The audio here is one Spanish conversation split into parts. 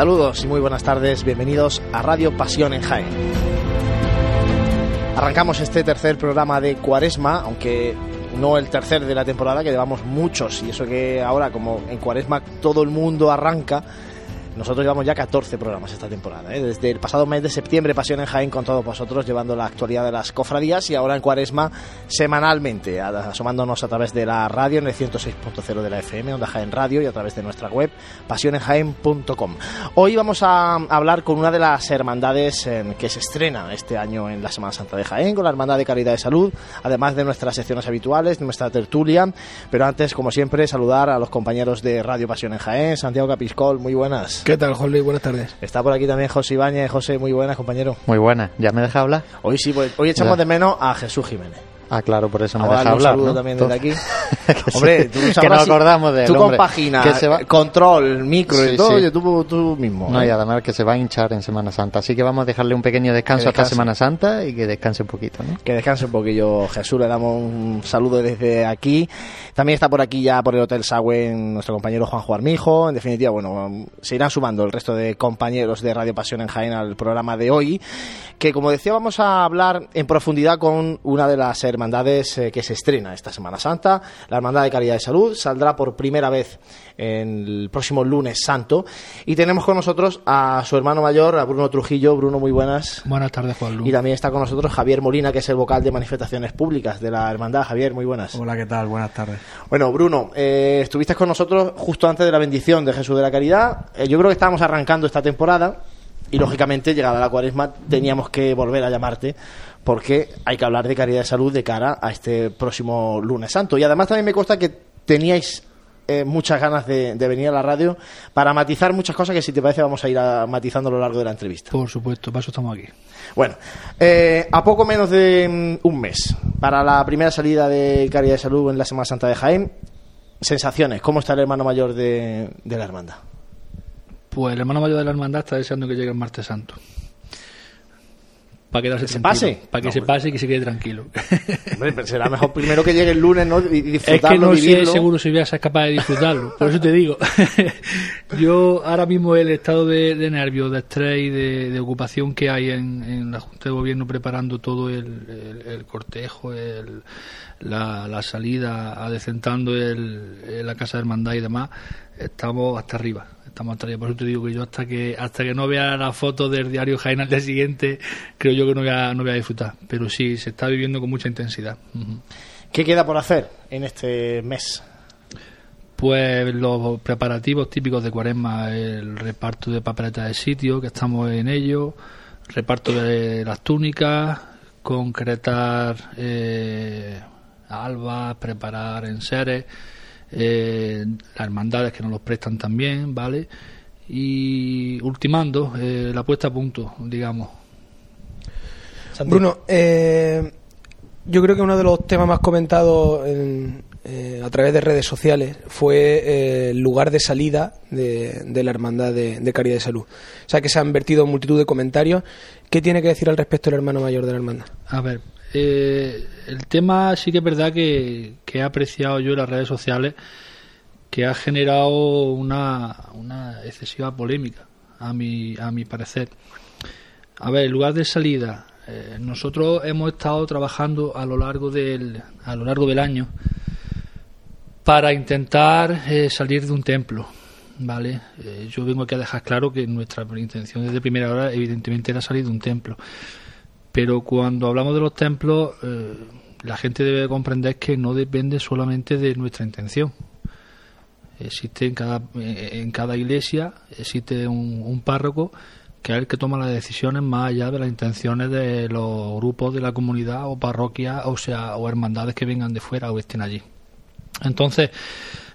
Saludos y muy buenas tardes, bienvenidos a Radio Pasión en Jaén. Arrancamos este tercer programa de Cuaresma, aunque no el tercer de la temporada, que llevamos muchos, y eso que ahora como en Cuaresma todo el mundo arranca, nosotros llevamos ya 14 programas esta temporada. ¿eh? Desde el pasado mes de septiembre, Pasión en Jaén con todos vosotros, llevando la actualidad de las cofradías y ahora en Cuaresma semanalmente, asomándonos a través de la radio en el 106.0 de la FM, Onda Jaén Radio y a través de nuestra web, pasionenjaén.com. Hoy vamos a hablar con una de las hermandades que se estrena este año en la Semana Santa de Jaén, con la Hermandad de Calidad de Salud, además de nuestras secciones habituales, nuestra tertulia. Pero antes, como siempre, saludar a los compañeros de Radio Pasión en Jaén, Santiago Capiscol, muy buenas. ¿Qué tal, José? Buenas tardes. Está por aquí también José Ibáñez. José, muy buenas, compañero. Muy buenas. ¿Ya me deja hablar? Hoy sí, pues, hoy echamos de menos a Jesús Jiménez. Ah, claro, por eso me deja hablar. Un saludo también desde aquí. hombre, tú que no acordamos de él, Tú compagina, que se va... control, micro y todo, Oye, tú, tú, mismo. No, ¿eh? y además que se va a hinchar en Semana Santa. Así que vamos a dejarle un pequeño descanso hasta Semana Santa y que descanse un poquito, ¿no? Que descanse un poquillo. Jesús, le damos un saludo desde aquí. También está por aquí ya por el Hotel Sagüen nuestro compañero Juanjo Armijo. En definitiva, bueno, se irán sumando el resto de compañeros de Radio Pasión en Jaén al programa de hoy. Que como decía, vamos a hablar en profundidad con una de las hermandades eh, que se estrena esta Semana Santa. La Hermandad de Calidad de Salud saldrá por primera vez en el próximo lunes santo. Y tenemos con nosotros a su hermano mayor, a Bruno Trujillo. Bruno, muy buenas. Buenas tardes, Juan Luis. Y también está con nosotros Javier Molina, que es el vocal de manifestaciones públicas de la Hermandad. Javier, muy buenas. Hola, ¿qué tal? Buenas tardes. Bueno, Bruno, eh, estuviste con nosotros justo antes de la bendición de Jesús de la Caridad. Eh, yo creo que estábamos arrancando esta temporada y lógicamente llegada la cuaresma teníamos que volver a llamarte porque hay que hablar de caridad de salud de cara a este próximo lunes santo. Y además también me consta que teníais eh, muchas ganas de, venir a la radio para matizar muchas cosas que si te parece vamos a ir matizando a lo largo de la entrevista. Por supuesto, para eso estamos aquí. Bueno, eh, a poco menos de mm, un mes para la primera salida de Caridad de Salud en la Semana Santa de Jaén, sensaciones, ¿cómo está el hermano mayor de, de la hermandad? Pues el hermano mayor de la hermandad está deseando que llegue el martes santo para quedarse se pase. Para que se pase y que se quede tranquilo. Hombre, será mejor primero que llegue el lunes ¿no? y disfrutarlo es que no sé seguro si voy a ser capaz de disfrutarlo por eso te digo. Yo ahora mismo el estado de, de nervios de estrés y de, ocupación que hay en, la Junta de Gobierno preparando todo el, cortejo el, la, la, salida adecentando el, la Casa de Hermandad y demás estamos hasta arriba estamos hasta Por eso te digo que yo hasta que hasta que no vea la foto del diario Jaén al día siguiente, creo yo que no voy a, no voy a disfrutar. Pero sí, se está viviendo con mucha intensidad. ¿Qué queda por hacer en este mes? Pues los preparativos típicos de Cuaresma, el reparto de papeletas de sitio, que estamos en ello, reparto de las túnicas, concretar eh, albas, preparar enseres eh, las hermandades que nos los prestan también, ¿vale? Y ultimando eh, la puesta a punto, digamos. Bruno, eh, yo creo que uno de los temas más comentados eh, a través de redes sociales fue el lugar de salida de, la Hermandad de, Caridad de Salud. O sea, que se han vertido multitud de comentarios. ¿Qué tiene que decir al respecto el hermano mayor de la Hermandad? A ver, eh, el tema sí que es verdad que, he apreciado yo en las redes sociales que ha generado una, excesiva polémica, a mi, a mi parecer. A ver, en lugar de salida, eh, nosotros hemos estado trabajando a lo largo del, a lo largo del año para intentar eh, salir de un templo. ¿vale? yo vengo aquí a dejar claro que nuestra intención desde primera hora, evidentemente, era salir de un templo. Pero cuando hablamos de los templos, eh, la gente debe comprender que no depende solamente de nuestra intención. Existe en cada, en cada iglesia, existe un, párroco que es el que toma las decisiones más allá de las intenciones de los grupos de la comunidad o parroquias, o sea, o hermandades que vengan de fuera o estén allí. Entonces,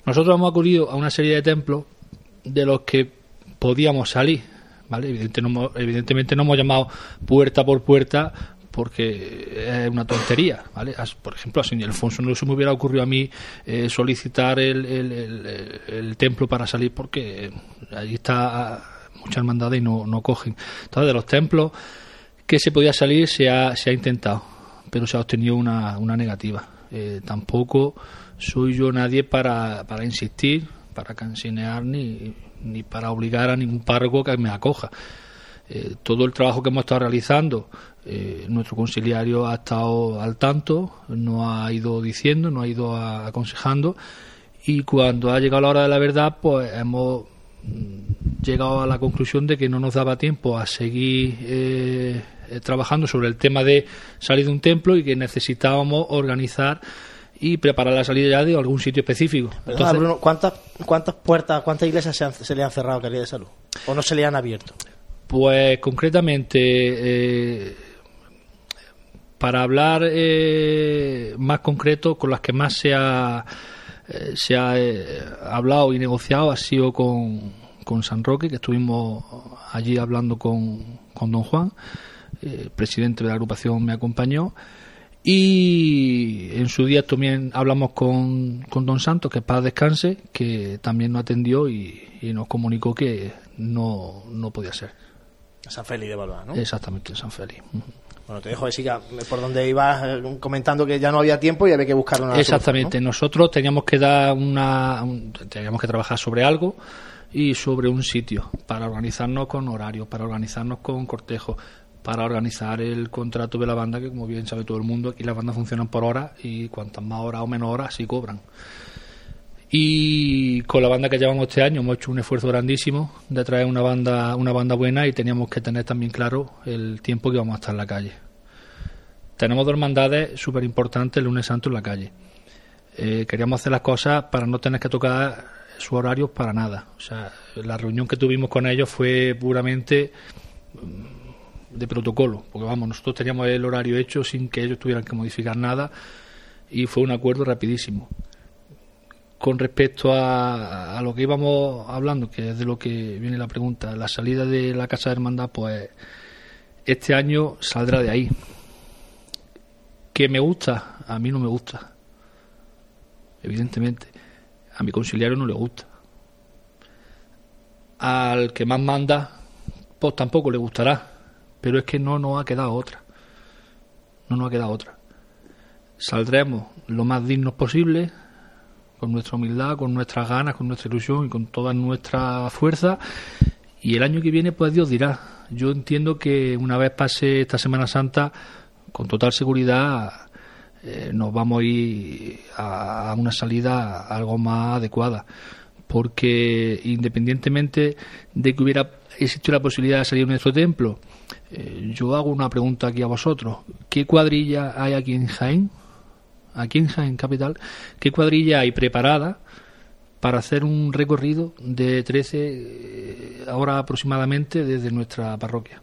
nosotros hemos acudido a una serie de templos de los que podíamos salir, ¿vale? Evidentemente no, hemos llamado puerta por puerta porque es una tontería, ¿vale? Por ejemplo, a Señor Alfonso no se me hubiera ocurrido a mí eh, solicitar el, el, templo para salir porque allí está mucha hermandad y no, no cogen. Entonces, de los templos que se podía salir se ha, se ha intentado, pero se ha obtenido una, una negativa. Eh, tampoco soy yo nadie para, para insistir para cansinear ni, ni para obligar a ningún párroco que me acoja. Eh, todo el trabajo que hemos estado realizando, eh, nuestro conciliario ha estado al tanto, no ha ido diciendo, no ha ido aconsejando y cuando ha llegado la hora de la verdad, pues hemos mm, llegado a la conclusión de que no nos daba tiempo a seguir eh, trabajando sobre el tema de salir de un templo y que necesitábamos organizar y preparar la salida ya de algún sitio específico. ¿cuántas, ¿cuántas puertas, cuántas iglesias se, se le han cerrado a Calidad de Salud? ¿O no se le han abierto? Pues concretamente, eh, para hablar eh, más concreto, con las que más se ha, eh, se ha hablado y negociado ha sido con, con San Roque, que estuvimos allí hablando con, con don Juan, el presidente de la agrupación me acompañó. Y en su día también hablamos con, con Don Santos, que para descanse, que también nos atendió y, y nos comunicó que no, no podía ser. San Félix de Balbás, ¿no? Exactamente, San Félix. Bueno, te dejo decir por donde ibas eh, comentando que ya no había tiempo y había que buscar una Exactamente, nosotros teníamos que dar una, teníamos que trabajar sobre algo y sobre un sitio para organizarnos con horarios, para organizarnos con cortejos, para organizar el contrato de la banda, que como bien sabe todo el mundo, aquí las bandas funcionan por hora y cuantas más horas o menos horas sí cobran. Y con la banda que llevamos este año hemos hecho un esfuerzo grandísimo de traer una banda, una banda buena y teníamos que tener también claro el tiempo que vamos a estar en la calle. Tenemos dos hermandades súper importantes el lunes santo en la calle. Eh, queríamos hacer las cosas para no tener que tocar su horario para nada. O sea, la reunión que tuvimos con ellos fue puramente de protocolo, porque vamos, nosotros teníamos el horario hecho sin que ellos tuvieran que modificar nada y fue un acuerdo rapidísimo con respecto a, lo que íbamos hablando, que es de lo que viene la pregunta, la salida de la Casa de Hermandad, pues este año saldrá de ahí. ¿Que me gusta? A mí no me gusta. Evidentemente. A mi conciliario no le gusta. Al que más manda, pues tampoco le gustará. Pero es que no nos ha quedado otra. No nos ha quedado otra. Saldremos lo más dignos posible con nuestra humildad, con nuestras ganas, con nuestra ilusión y con toda nuestra fuerza. Y el año que viene, pues Dios dirá. Yo entiendo que una vez pase esta Semana Santa, con total seguridad, eh, nos vamos a ir a, una salida algo más adecuada. Porque independientemente de que hubiera existido la posibilidad de salir de nuestro templo, eh, yo hago una pregunta aquí a vosotros. ¿Qué cuadrilla hay aquí en Jaén? aquí en Jaén Capital, qué cuadrilla hay preparada para hacer un recorrido de 13 eh, horas aproximadamente desde nuestra parroquia.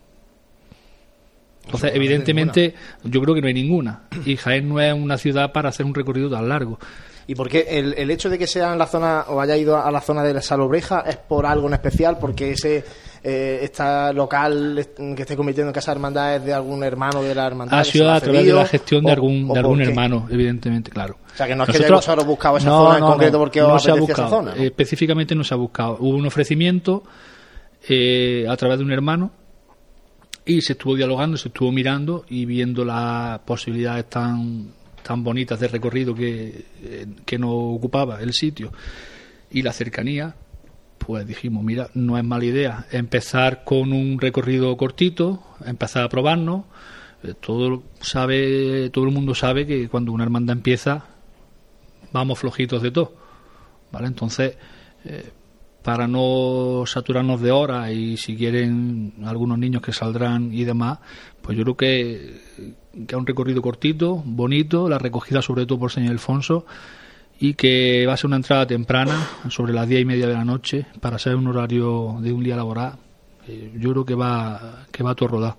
Entonces, evidentemente, yo creo que no hay ninguna. Y Jaén no es una ciudad para hacer un recorrido tan largo. ¿Y por qué el, el hecho de que sea en la zona o haya ido a la zona de la Salobreja es por algo en especial? Porque ese eh, esta local que esté convirtiendo en casa de hermandad es de algún hermano de la hermandad. Ha sido a través de la gestión de algún, de algún hermano, evidentemente, claro. O sea, que no es que hayamos buscado esa zona en concreto porque no se ha buscado, esa zona. Específicamente no se ha buscado. Hubo un ofrecimiento eh, a través de un hermano y se estuvo dialogando, se estuvo mirando y viendo las posibilidades tan tan bonitas de recorrido que, eh, que nos ocupaba el sitio y la cercanía, pues dijimos, mira, no es mala idea empezar con un recorrido cortito, empezar a probarnos. Eh, todo sabe, todo el mundo sabe que cuando una hermandad empieza, vamos flojitos de todo, ¿vale? Entonces, eh, para no saturarnos de horas y si quieren algunos niños que saldrán y demás, pues yo creo que, que un recorrido cortito, bonito, la recogida sobre todo por señor Alfonso y que va a ser una entrada temprana, sobre las diez y media de la noche, para ser un horario de un día laboral. Eh, yo creo que va, que va todo rodado.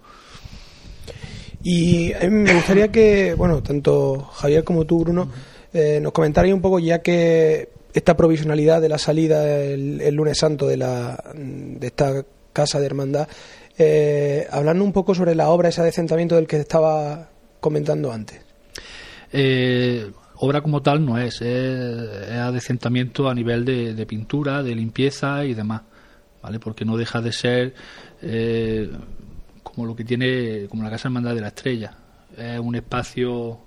Y me gustaría que, bueno, tanto Javier como tú, Bruno, eh, nos comentarais un poco, ya que esta provisionalidad de la salida el, lunes santo de, la, de esta casa de hermandad, eh, hablando un poco sobre la obra, ese adecentamiento del que estaba comentando antes. Eh, obra como tal no es, es, adecentamiento a nivel de, pintura, de limpieza y demás, ¿vale? Porque no deja de ser eh, como lo que tiene, como la Casa Hermandad de la Estrella. Es un espacio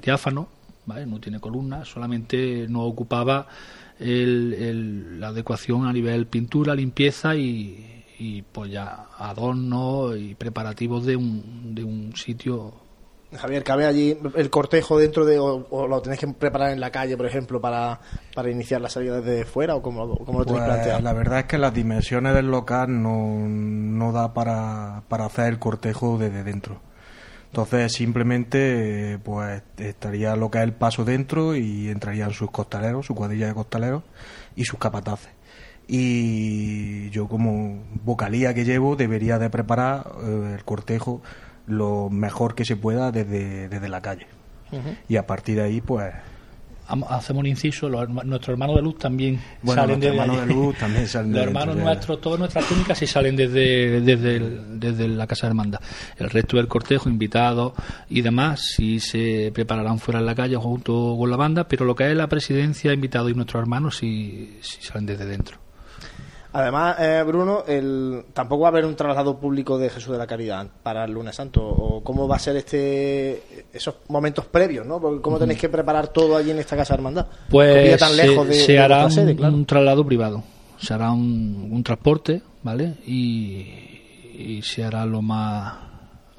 diáfano, ¿vale? No tiene columnas, solamente no ocupaba la adecuación a nivel pintura, limpieza y, y pues ya adornos y preparativos de un, de un sitio Javier, ¿cabe allí el cortejo dentro de, o, lo tenéis que preparar en la calle, por ejemplo, para, para iniciar la salida desde fuera o cómo, lo tenéis pues, planteado? La verdad es que las dimensiones del local no, no da para, para hacer el cortejo desde dentro. Entonces simplemente pues estaría lo que es el paso dentro y entrarían sus costaleros, su cuadrilla de costaleros y sus capataces. Y yo como vocalía que llevo debería de preparar eh, el cortejo lo mejor que se pueda desde, desde la calle. Y a partir de ahí pues hacemos un inciso, los, nuestros hermanos de luz también salen desde hermanos de luz también salen Los hermanos nuestros, todas nuestras túnicas sí salen desde, desde, desde la Casa de Hermandad. El resto del cortejo, invitados y demás, sí se prepararán fuera en la calle junto con la banda, pero lo que es la presidencia, invitados y nuestros hermanos sí, sí salen desde dentro. Además, eh, Bruno, el, tampoco va a haber un traslado público de Jesús de la Caridad para el lunes santo. ¿O cómo va a ser este esos momentos previos, no? ¿Cómo tenéis que preparar todo allí en esta casa de hermandad? Pues tan lejos de, se hará un, traslado privado. Se hará un, transporte, ¿vale? Y, se hará lo más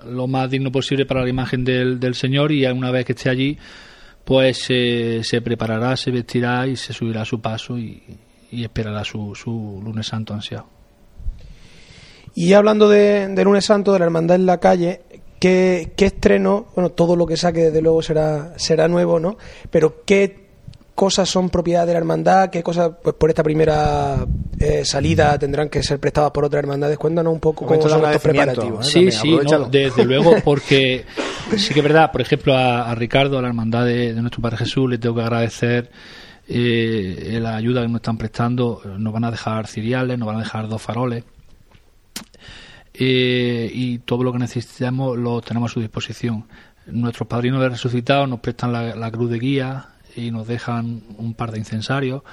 lo más digno posible para la imagen del, del Señor y una vez que esté allí, pues se preparará, se vestirá y se subirá a su paso y, y esperará su, su lunes santo ansiado. Y hablando de, lunes santo, de la hermandad en la calle, ¿qué, ¿qué, estreno? Bueno, todo lo que saque desde luego será, será nuevo, ¿no? Pero ¿qué cosas son propiedad de la hermandad? ¿Qué cosas, pues por esta primera eh, salida tendrán que ser prestadas por otras hermandades? Cuéntanos un poco cómo son estos preparativos. ¿eh? Sí, sí, desde luego, porque sí que es verdad, por ejemplo, a, Ricardo, a la hermandad de, de nuestro Padre Jesús, le tengo que agradecer eh, la ayuda que nos están prestando, eh, nos van a dejar ciriales, nos van a dejar dos faroles. Y todo lo que necesitamos lo tenemos a su disposición. Nuestros padrinos de resucitados nos prestan la, cruz de guía y nos dejan un par de incensarios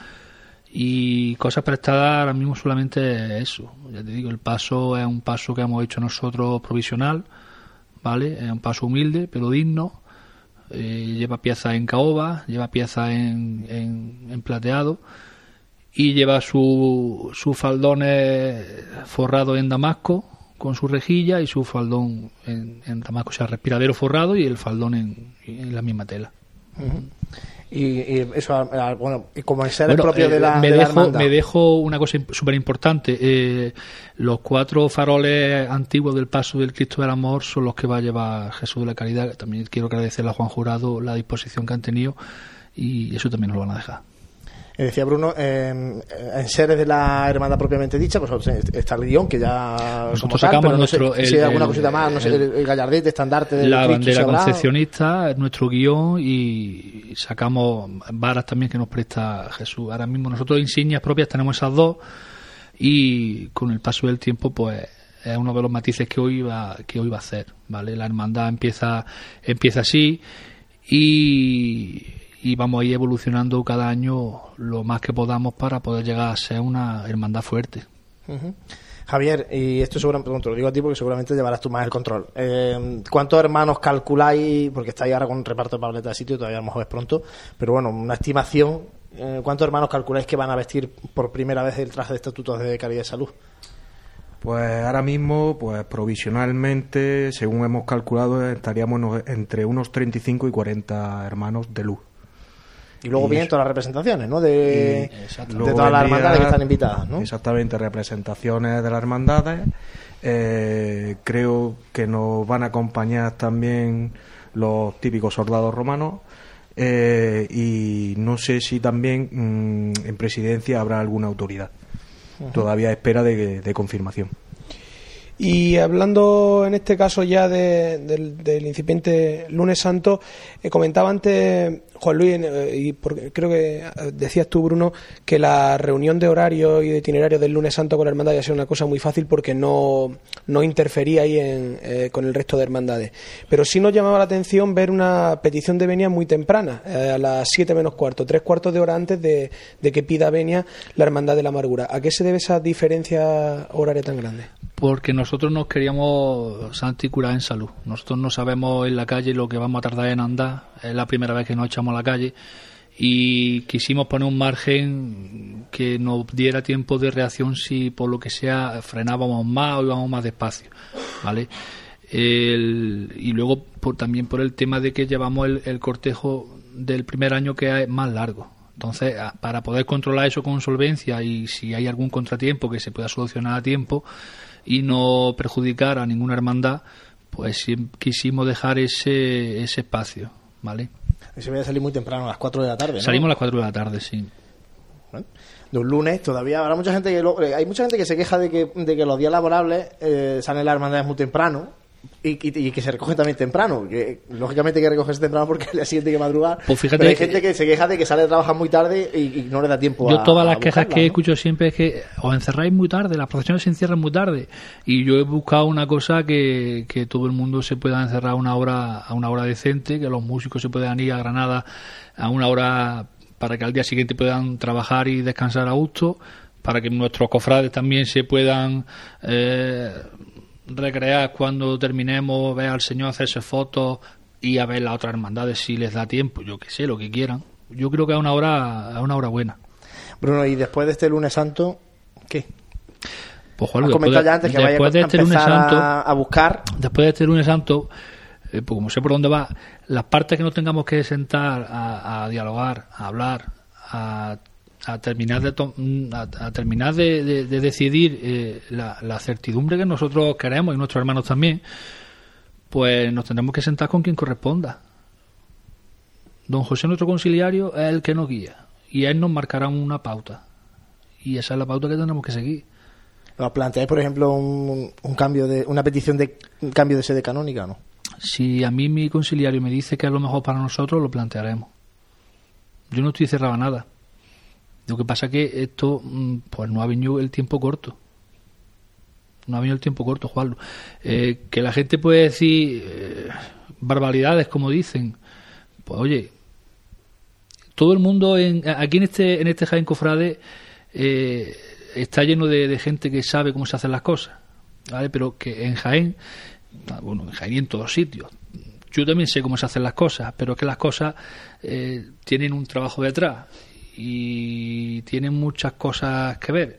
y cosas prestadas ahora mismo solamente eso. Ya te digo, el paso es un paso que hemos hecho nosotros provisional, ¿vale? Es un paso humilde pero digno eh, lleva piezas en caoba, lleva piezas en, en, plateado y lleva su, su faldones forrado en damasco con su rejilla y su faldón en damasco, o sea, respiradero forrado y el faldón en, la misma tela y, eso bueno y como ser el propio de la, me dejo me dejo una cosa súper importante eh, los cuatro faroles antiguos del paso del Cristo del Amor son los que va a llevar Jesús de la Caridad también quiero agradecerle a Juan Jurado la disposición que han tenido y eso también nos lo van a dejar eh, decía Bruno, en seres de la hermandad propiamente dicha, pues está el guion que ya. Nosotros sacamos nuestro. si hay alguna cosita más, no sé, el, gallardete, estandarte de La bandera concepcionista, nuestro guion y sacamos varas también que nos presta Jesús. Ahora mismo nosotros insignias propias tenemos esas dos y con el paso del tiempo, pues es uno de los matices que hoy va que hoy va a hacer vale la hermandad empieza empieza así y y vamos a ir evolucionando cada año lo más que podamos para poder llegar a ser una hermandad fuerte. Javier, y esto seguramente, te lo digo a ti porque seguramente llevarás tú más el control. Eh, ¿Cuántos hermanos calculáis, porque estáis ahora con un reparto de pabletas de sitio, todavía a lo mejor es pronto, pero bueno, una estimación, eh, ¿cuántos hermanos calculáis que van a vestir por primera vez el traje de estatutos de caridad y salud? Pues ahora mismo, pues provisionalmente, según hemos calculado, estaríamos entre unos 35 y 40 hermanos de luz. Y luego vienen todas las representaciones, ¿no? De, todas las hermandades que están invitadas, ¿no? Exactamente, representaciones de las hermandades. Eh, creo que nos van a acompañar también los típicos soldados romanos. Eh, y no sé si también mm, en presidencia habrá alguna autoridad. Todavía espera de confirmación. Y hablando en este caso ya del incipiente lunes santo, eh, comentaba antes Juan Luis, eh, y creo que eh, decías tú, Bruno, que la reunión de horario y de itinerario del lunes santo con la hermandad ya sido una cosa muy fácil porque no, no interfería ahí en, con el resto de hermandades. Pero sí nos llamaba la atención ver una petición de venia muy temprana, a las 7 menos cuarto, tres cuartos de hora antes de, de que pida venia la hermandad de la amargura. ¿A qué se debe esa diferencia horaria tan grande? Porque nosotros nos queríamos santicurar en salud. Nosotros no sabemos en la calle lo que vamos a tardar en andar, es la primera vez que nos echamos a la calle y quisimos poner un margen que nos diera tiempo de reacción si por lo que sea frenábamos más o íbamos más despacio, ¿vale? y luego por, también por el tema de que llevamos el, cortejo del primer año que es más largo. Entonces, para poder controlar eso con solvencia y si hay algún contratiempo que se pueda solucionar a tiempo y no perjudicar a ninguna hermandad, pues quisimos dejar ese, ese espacio, ¿vale? Se voy a salir muy temprano, a las 4 de la tarde, Salimos a las 4 de la tarde, sí. De un lunes, todavía habrá mucha gente que eh, hay mucha gente que se queja de que, de que los días laborables eh, salen las hermandades muy temprano y, que se recoge también temprano. Que, lógicamente hay que recogerse temprano porque día siguiente que madrugar. Pues fíjate pero hay gente que se queja de que sale a trabajar muy tarde y, no le da tiempo yo todas las quejas que escucho siempre es que os encerráis muy tarde, las profesiones se encierran muy tarde. Y yo he buscado una cosa que, que todo el mundo se pueda encerrar una hora, a una hora decente, que los músicos se puedan ir a Granada a una hora para que al día siguiente puedan trabajar y descansar a gusto para que nuestros cofrades también se puedan eh, recrear cuando terminemos, ver al Señor hacerse fotos y a ver las otras hermandades si les da tiempo, yo que sé, lo que quieran. Yo creo que es una hora, es una hora buena. Bruno, y después de este lunes santo, ¿qué? Pues Juan, después, de, antes que después de este lunes santo, a, buscar. Después de este lunes santo, eh, pues como sé por dónde va, las partes que no tengamos que sentar a, a dialogar, a hablar, a a terminar de, mm, a, terminar de, decidir eh, la, certidumbre que nosotros queremos y nuestros hermanos también, pues nos tendremos que sentar con quien corresponda. Don José, nuestro conciliario, es el que nos guía y él nos marcará una pauta. Y esa es la pauta que tendremos que seguir. ¿Planteáis, por ejemplo, un, cambio de una petición de cambio de sede canónica o no? Si a mí mi conciliario me dice que es lo mejor para nosotros, lo plantearemos. Yo no estoy cerrado a nada. Lo que pasa es que esto mm, pues no ha venido el tiempo corto. No ha venido el tiempo corto, Juan. Eh, que la gente puede decir eh, barbaridades, como dicen. Pues oye, todo el mundo en, aquí en este, en este Jaén Cofrade eh, está lleno de, gente que sabe cómo se hacen las cosas. ¿vale? Pero que en Jaén, bueno, en Jaén y en todos sitios, yo también sé cómo se hacen las cosas, pero que las cosas tienen un trabajo detrás y tiene muchas cosas que ver.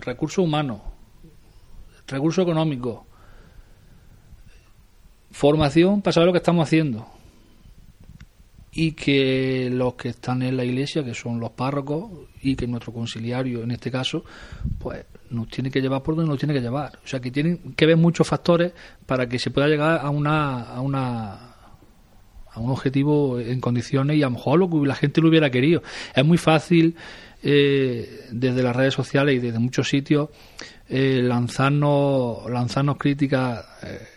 Recursos humanos, recursos económicos, formación para saber lo que estamos haciendo. Y que los que están en la iglesia, que son los párrocos, y que nuestro conciliario en este caso, pues nos tiene que llevar por donde nos tiene que llevar. O sea que tienen que ver muchos factores para que se pueda llegar a una, a una a un objetivo en condiciones y a lo mejor lo que la gente lo hubiera querido. Es muy fácil eh, desde las redes sociales y desde muchos sitios eh, lanzarnos, lanzarnos críticas. Eh,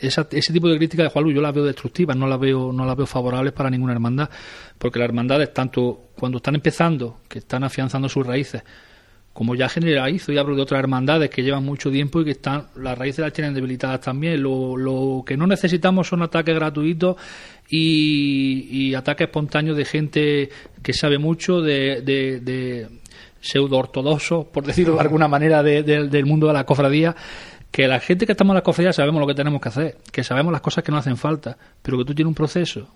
ese tipo de críticas de Juan yo las veo destructivas, no las veo, no las veo favorables para ninguna hermandad, porque las hermandades, tanto cuando están empezando, que están afianzando sus raíces, como ya generalizo y hablo de otras hermandades que llevan mucho tiempo y que están las raíces las tienen debilitadas también. Lo, lo que no necesitamos son ataques gratuitos y, ataques espontáneos de gente que sabe mucho de, de, pseudo ortodoxos, por decirlo de alguna manera, del mundo de la cofradía que la gente que estamos en la cofradía sabemos lo que tenemos que hacer, que sabemos las cosas que no hacen falta, pero que tú tienes un proceso,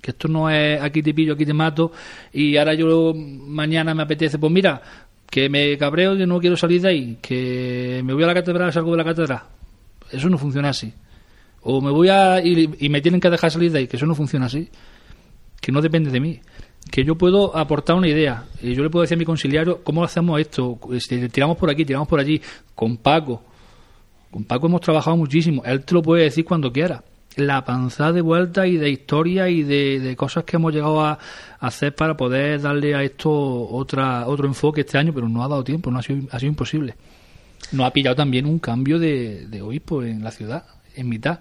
que esto no es aquí te pillo, aquí te mato y ahora yo mañana me apetece, pues mira, que me cabreo y no quiero salir de ahí, que me voy a la catedral, salgo de la catedral. Eso no funciona así. O me voy a y, y me tienen que dejar salir de ahí, que eso no funciona así. Que no depende de mí. Que yo puedo aportar una idea. Y yo le puedo decir a mi conciliario, ¿cómo hacemos esto? Este, tiramos por aquí, tiramos por allí. Con Paco. Con Paco hemos trabajado muchísimo. Él te lo puede decir cuando quiera la panza de vuelta y de historia y de, cosas que hemos llegado a, hacer para poder darle a esto otra, otro enfoque este año, pero no ha dado tiempo, no ha sido, ha sido imposible. No ha pillado también un cambio de, de obispo en la ciudad, en mitad.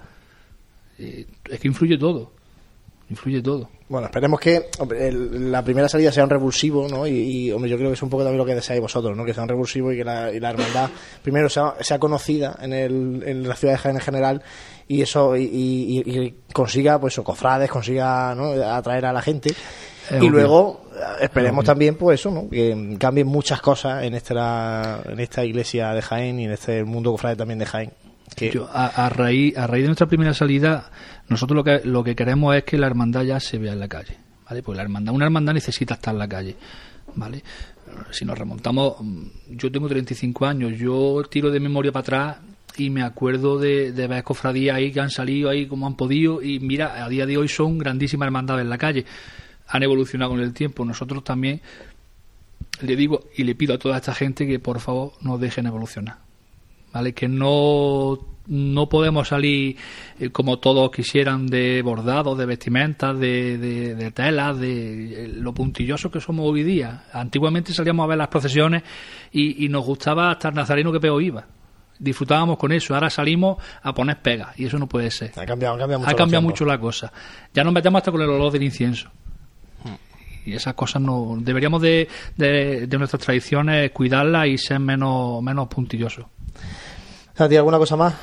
Eh, es que influye todo, influye todo. Bueno, esperemos que la primera salida sea un revulsivo, ¿no? Y, hombre, yo creo que es un poco también lo que deseáis vosotros, ¿no? Que sea un revulsivo y que la, y la hermandad primero sea, sea conocida en, el, en la ciudad de Jaén en general y eso y, consiga pues o cofrades consiga ¿no? atraer a la gente y luego esperemos también pues eso ¿no? que cambien muchas cosas en esta en esta iglesia de Jaén y en este mundo cofrade también de Jaén que... a, raíz a raíz de nuestra primera salida nosotros lo que lo que queremos es que la hermandad ya se vea en la calle ¿vale? Pues la hermandad, una hermandad necesita estar en la calle, ¿vale? Si nos remontamos, yo tengo 35 años, yo tiro de memoria para atrás y me acuerdo de, de ver cofradías ahí que han salido ahí como han podido y mira, a día de hoy son grandísimas hermandades en la calle. Han evolucionado con el tiempo. Nosotros también le digo y le pido a toda esta gente que por favor nos dejen evolucionar. ¿Vale? Que no no podemos salir eh, como todos quisieran de bordados, de vestimentas, de, de, telas, de eh, lo puntilloso que somos hoy día. Antiguamente salíamos a ver las procesiones y, y nos gustaba hasta el nazareno que peor iba disfrutábamos con eso. Ahora salimos a poner pegas y eso no puede ser. Ha cambiado, mucho, ha cambiado mucho la cosa. Ya nos metemos hasta con el olor del incienso. Y esas cosas no. Deberíamos de, de, nuestras tradiciones cuidarlas y ser menos, menos puntillosos. ¿Alguna cosa más?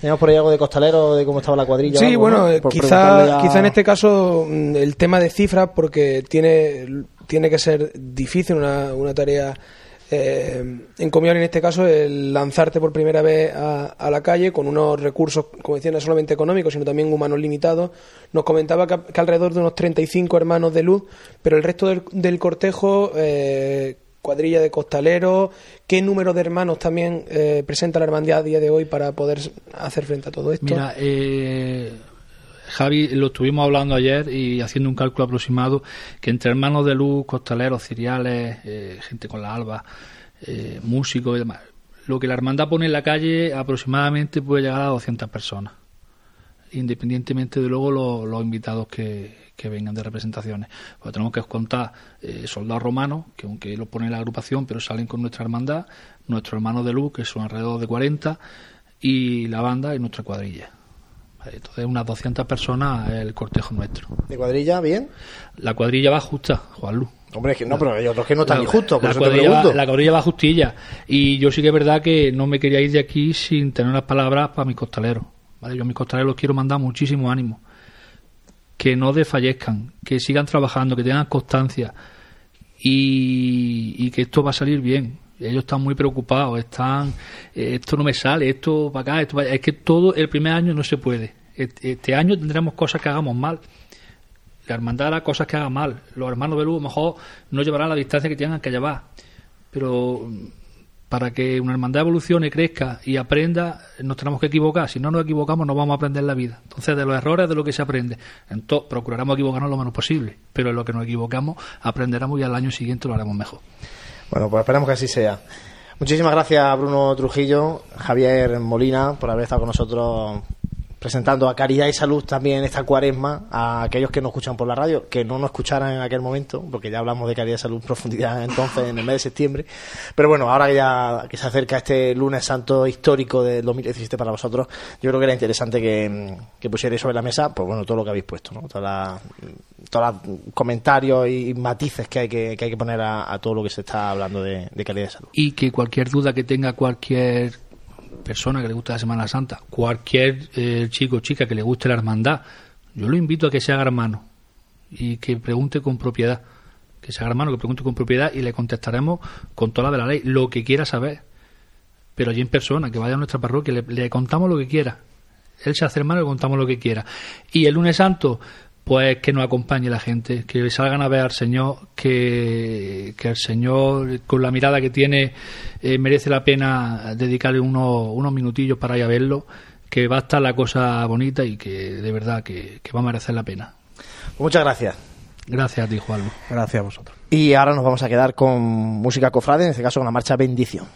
¿Tenemos por ahí algo de costalero, de cómo estaba la cuadrilla? Sí, bueno, quizá, quizá en este caso mm, el tema de cifras, porque tiene, tiene que ser difícil, una, una tarea eh, encomiable en este caso el lanzarte por primera vez a, la calle con unos recursos, como decía, no solamente económicos, sino también humanos limitados. Nos comentaba que, alrededor de unos 35 hermanos de luz, pero el resto del, cortejo, eh, cuadrilla de costaleros, ¿qué número de hermanos también eh, presenta la hermandad a día de hoy para poder hacer frente a todo esto? Mira, eh Javi, lo estuvimos hablando ayer y haciendo un cálculo aproximado que entre hermanos de luz, costaleros, ciriales, eh, gente con la alba, eh, músicos y demás, lo que la hermandad pone en la calle aproximadamente puede llegar a 200 personas, independientemente de luego los, invitados que, vengan de representaciones. Pues tenemos que contar eh, soldados romanos, que aunque lo pone la agrupación, pero salen con nuestra hermandad, nuestros hermanos de luz, que son alrededor de 40, y la banda y nuestra cuadrilla. Entonces, unas 200 personas el cortejo nuestro. ¿De cuadrilla bien? La cuadrilla va justa, Juan Luz. Hombre, es que no, pero hay otros que no están ni justos, la, cuadrilla va, la cuadrilla va justilla. Y yo sí que es verdad que no me quería ir de aquí sin tener unas palabras para mis costaleros. ¿vale? Yo a mis costaleros los quiero mandar muchísimo ánimo. Que no desfallezcan, que sigan trabajando, que tengan constancia y, y que esto va a salir bien ellos están muy preocupados, están, eh, esto no me sale, esto para acá, esto es que todo el primer año no se puede. Este año tendremos cosas que hagamos mal. La hermandad hará cosas que haga mal. Los hermanos de luz a lo mejor no llevarán la distancia que tengan que llevar. Pero mm, para que una hermandad evolucione, crezca y aprenda, nos tenemos que equivocar. Si no nos equivocamos, no vamos a aprender la vida. Entonces, de los errores de lo que se aprende. Entonces, procuraremos equivocarnos lo menos posible. Pero en lo que nos equivocamos, aprenderemos y al año siguiente lo haremos mejor. Bueno, pues esperemos que así sea. Muchísimas gracias Bruno Trujillo, Javier Molina, por haber estado con nosotros presentando a Caridad y Salud también esta cuaresma a aquellos que nos escuchan por la radio, que no nos escucharan en aquel momento, porque ya hablamos de Caridad y Salud en profundidad entonces, en el mes de septiembre. Pero bueno, ahora que ya que se acerca este lunes santo histórico del 2017 para vosotros, yo creo que era interesante que, que pusierais sobre la mesa, pues bueno, todo lo que habéis puesto, ¿no? Todos los comentarios y matices que hay que, que hay que poner a, todo lo que se está hablando de, de calidad de salud. Y que cualquier duda que tenga cualquier persona que le guste la Semana Santa, cualquier eh, chico o chica que le guste la hermandad, yo lo invito a que se haga hermano y que pregunte con propiedad. Que se haga hermano, que pregunte con propiedad y le contestaremos con toda la de la ley, lo que quiera saber. Pero allí en persona, que vaya a nuestra parroquia, le, le contamos lo que quiera. Él se hace hermano le contamos lo que quiera. Y el lunes santo, pues que nos acompañe la gente, que salgan a ver al Señor, que, que el Señor, con la mirada que tiene, eh, merece la pena dedicarle unos, unos minutillos para ir a verlo, que va a estar la cosa bonita y que de verdad que, va a merecer la pena. Muchas gracias. Gracias a ti, Juan. Gracias a vosotros. Y ahora nos vamos a quedar con música cofrade, en este caso con la marcha Bendición.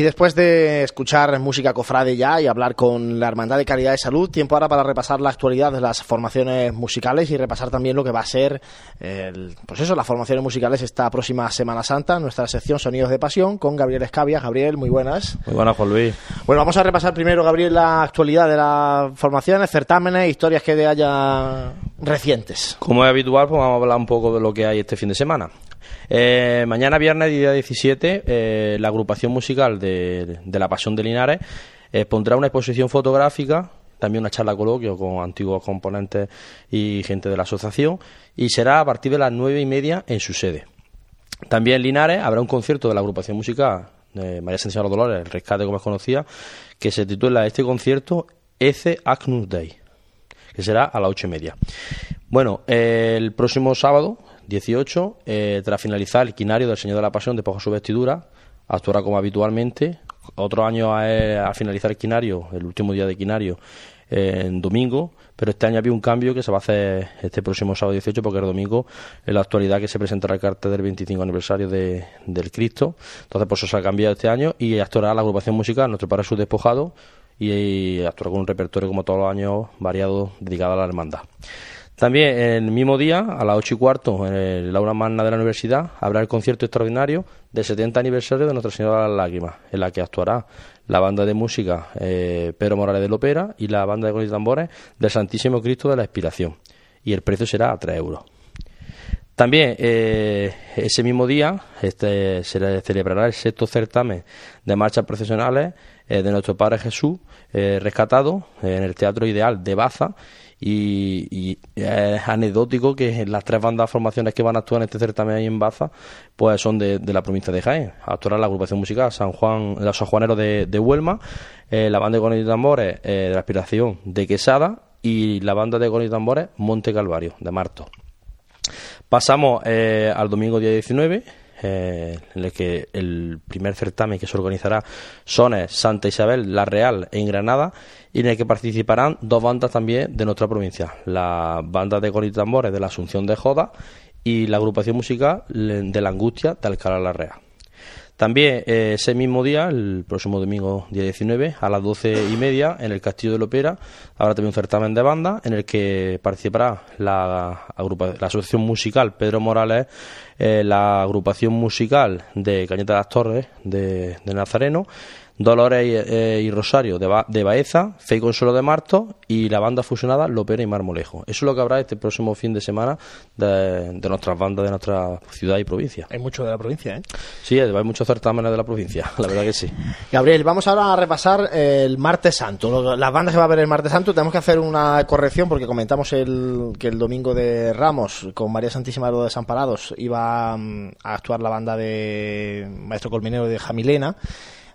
Y después de escuchar música cofrade ya y hablar con la Hermandad de Calidad de Salud, tiempo ahora para repasar la actualidad de las formaciones musicales y repasar también lo que va a ser, el, pues eso, las formaciones musicales esta próxima Semana Santa, nuestra sección Sonidos de Pasión con Gabriel Escavia. Gabriel, muy buenas. Muy buenas, Juan Luis. Bueno, vamos a repasar primero, Gabriel, la actualidad de las formaciones, certámenes, historias que haya recientes. Como es habitual, pues vamos a hablar un poco de lo que hay este fin de semana. Eh, mañana viernes, día 17, eh, la agrupación musical de, La Pasión de Linares eh, pondrá una exposición fotográfica, también una charla coloquio con antiguos componentes y gente de la asociación, y será a partir de las nueve y media en su sede. También en Linares habrá un concierto de la agrupación musical de María Santísima de Dolores, el rescate como es conocida, que se titula este concierto Ece Agnus Day, que será a las ocho y media. Bueno, el próximo sábado, 18, eh, tras finalizar el quinario del Señor de la Pasión, despoja su vestidura, actuará como habitualmente. Otro año a, finalizar el quinario, el último día de quinario, en domingo, pero este año había un cambio que se va a hacer este próximo sábado 18 porque el domingo en la actualidad que se presentará el cartel del 25 aniversario de, del Cristo. Entonces, por eso se ha cambiado este año y actuará la agrupación musical Nuestro Padre Su Despojado y, actuará con un repertorio como todos los años variado dedicado a la hermandad. También el mismo día, a las ocho y cuarto, en el aula magna de la universidad, habrá el concierto extraordinario del 70 aniversario de Nuestra Señora de las Lágrimas, en la que actuará la banda de música eh, Pedro Morales de Lopera y la banda de con tambores del Santísimo Cristo de la Expiración. Y el precio será a 3 euros. También eh, ese mismo día este, se celebrará el sexto certamen de marchas procesionales eh, de nuestro Padre Jesús, rescatado en el Teatro Ideal de Baza y, es anecdótico que las tres bandas formaciones que van a actuar en este certamen ahí en Baza pues son de, la provincia de Jaén. Actuará la agrupación musical San Juan los Juaneros de, de Huelma eh, la banda de Cones y Tambores eh, de la aspiración de Quesada y la banda de Cones y Tambores Monte Calvario de Marto. Pasamos eh, al domingo día 19 en el que el primer certamen que se organizará son Santa Isabel, La Real en Granada y en el que participarán dos bandas también de nuestra provincia, la banda de y tambores de la Asunción de Joda y la agrupación musical de la Angustia de Alcalá la Real. También eh, ese mismo día, el próximo domingo, día 19, a las doce y media, en el Castillo de la Opera, habrá también un certamen de banda en el que participará la, la Asociación Musical Pedro Morales, eh, la agrupación musical de Cañeta de las Torres de Nazareno, Dolores eh, y, Rosario de, de, Baeza, Fe y Consuelo de Marto y la banda fusionada Lopera y Marmolejo. Eso es lo que habrá este próximo fin de semana de, nuestras bandas de nuestra ciudad y provincia. Hay mucho de la provincia, ¿eh? Sí, hay muchos certámenes de la provincia, la verdad que sí. Gabriel, vamos ahora a repasar el Martes Santo. Las bandas que va a haber el Martes Santo, tenemos que hacer una corrección porque comentamos el, que el domingo de Ramos con María Santísima de los Desamparados iba mm, a actuar la banda de Maestro Colminero de Jamilena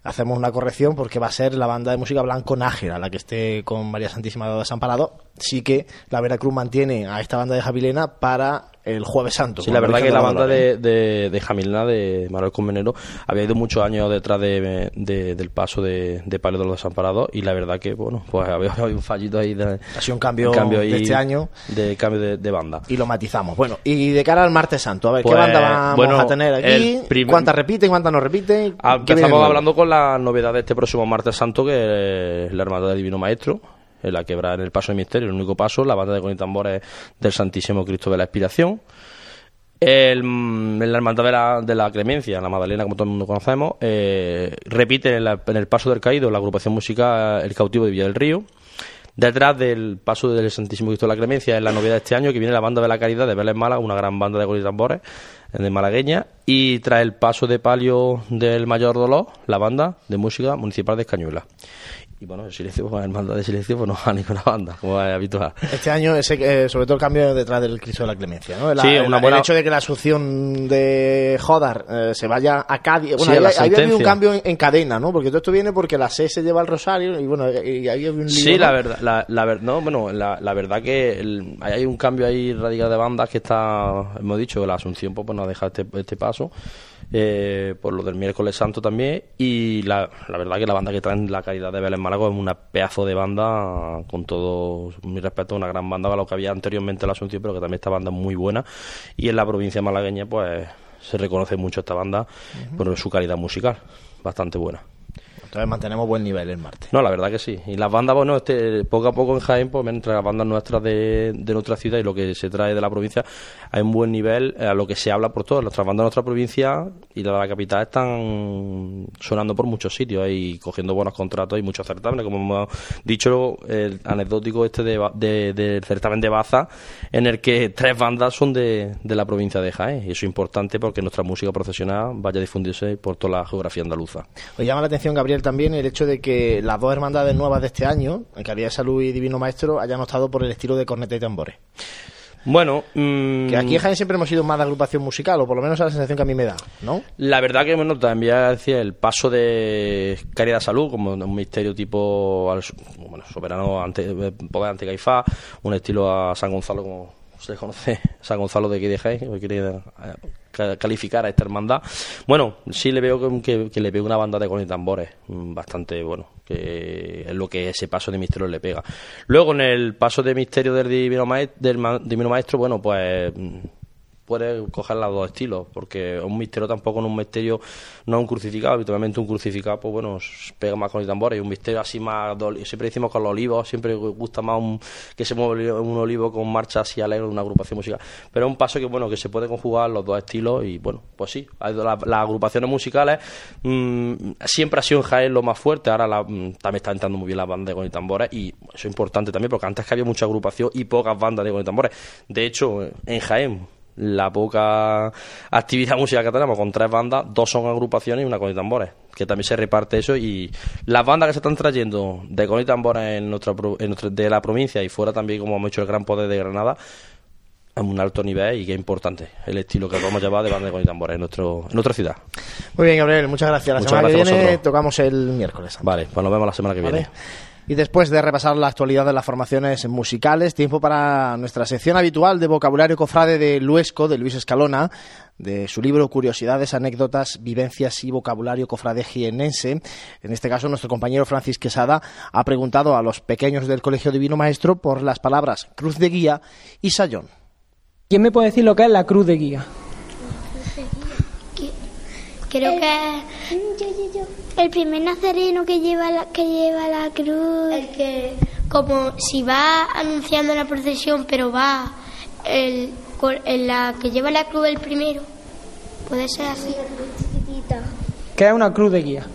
hacemos una corrección porque va a ser la banda de música Blanco Nájera la que esté con María Santísima de Desamparado. Sí que la Veracruz mantiene a esta banda de Javilena para el Jueves Santo. Sí, la verdad que la banda de, de, de, Jamilena, de Manuel Convenero, había ido muchos años detrás de, del paso de, de Palo de los Desamparados y la verdad que, bueno, pues había, un fallito ahí. De, ha sido un cambio, de este año. De cambio de, banda. Y lo matizamos. Bueno, y de cara al martes santo, a ver, ¿qué pues, banda vamos a tener aquí? ¿Cuántas repiten, cuántas no repiten? Ah, empezamos hablando con la novedad de este próximo martes santo, que es la Hermandad del Divino Maestro en la quebra en el paso de misterio, el único paso, la banda de con tambores del Santísimo Cristo de la Expiración. El, la hermandad de la, de la Clemencia, la Magdalena, como todo el mundo conocemos, eh, repite en, el paso del caído la agrupación musical El cautivo de Villa del Río. Detrás del paso del Santísimo Cristo de la Clemencia es la novedad de este año que viene la banda de la Caridad de Vélez Málaga, una gran banda de tambores de malagueña. Y tras el paso de palio del Mayor Dolor, la banda de música municipal de Escañuela. Y bueno, el silencio, pues, el mando de silencio, pues no va a ninguna banda, como es habitual. Este año, ese, eh, sobre todo el cambio detrás del Cristo de la Clemencia, ¿no? sí, una buena... El hecho de que la asunción de Jodar eh, se vaya a Cádiz. Bueno, sí, había habido un cambio en, cadena, ¿no? Porque todo esto viene porque la C se lleva al Rosario y bueno, y ahí un lío, Sí, la verdad, la, la no, bueno, la, la verdad que hay un cambio ahí radical de bandas que está, hemos dicho, la asunción pues, pues nos deja este, este paso eh, por lo del miércoles santo también. Y la, la, verdad que la banda que traen la calidad de Vélez Málaga es una pedazo de banda con todo mi respeto una gran banda a lo que había anteriormente la Asunción pero que también esta banda es muy buena. Y en la provincia malagueña pues se reconoce mucho esta banda por su calidad musical bastante buena Entonces mantenemos buen nivel el martes. No, la verdad que sí. Y las bandas, bueno, este, poco a poco en Jaén, pues entre las bandas nuestras de, de nuestra ciudad y lo que se trae de la provincia, hay un buen nivel a lo que se habla por todas. Nuestras bandas de nuestra provincia y la de la capital están sonando por muchos sitios y cogiendo buenos contratos y muchos certámenes. Como hemos dicho, el anecdótico este de, de- del certamen de Baza, en el que tres bandas son de, de la provincia de Jaén. Y eso es importante porque nuestra música profesional vaya a difundirse por toda la geografía andaluza. Os llama la atención, Gabriel, también el hecho de que las dos hermandades nuevas de este año, en Caridad de Salud y Divino Maestro, hayan optado por el estilo de corneta y tambores. Bueno, mm, Que aquí en Jaén siempre hemos sido más de agrupación musical, o por lo menos es la sensación que a mí me da, ¿no? La verdad que, bueno, también decía el paso de Caridad Salud, como un misterio tipo, al- bueno, soberano ante, eh, poder ante Caifás, un estilo a San Gonzalo, como se conoce, San Gonzalo de aquí de Jaén, calificar a esta hermandad. Bueno, sí le veo que, le veo una banda de con y tambores, mm, bastante bueno, que es lo que ese paso de misterio le pega. Luego, en el paso de misterio del Divino Maestro, del Divino Maestro bueno, pues... mm, puede coger los dos estilos, porque un misterio tampoco es un misterio, no es un crucificado, habitualmente un crucificado, pues bueno, pega más con el tambor, y un misterio así más, siempre decimos con los olivos, siempre gusta más un, que se mueve un olivo con marcha así alegre una agrupación musical, pero es un paso que bueno, que se puede conjugar los dos estilos, y bueno, pues sí, hay- la- las agrupaciones musicales mm, siempre ha sido en Jaén lo más fuerte, ahora la- mm, también está entrando muy bien la banda de con y tambores, y eso es importante también, porque antes que había mucha agrupación y pocas bandas de con y tambores, de hecho, en Jaén, la poca actividad musical que tenemos con tres bandas, dos son agrupaciones y una con y tambores, que también se reparte eso y las bandas que se están trayendo de con y tambores en nuestra, en nuestra- de la provincia y fuera también como hemos hecho el Gran Poder de Granada a un alto nivel y que es importante el estilo que vamos a llevar de banda de con y tambores en, nuestro, en nuestra ciudad. Muy bien, Gabriel, muchas gracias. La Muchas semana gracias que viene tocamos el miércoles. Vale, pues nos vemos la semana que ¿vale? viene. Y después de repasar la actualidad de las formaciones musicales, tiempo para nuestra sección habitual de vocabulario cofrade de Luesco, de Luis Escalona, de su libro Curiosidades, Anécdotas, Vivencias y Vocabulario Cofrade Jienense. En este caso, nuestro compañero Francis Quesada ha preguntado a los pequeños del Colegio Divino Maestro por las palabras cruz de guía y sayón. ¿Quién me puede decir lo que es la cruz de guía? Creo que el primer nazareno que lleva la, que lleva la cruz. El que, como si va anunciando la procesión, pero va el, en la que lleva la cruz el primero. Puede ser así. ¿Qué es una cruz de guía?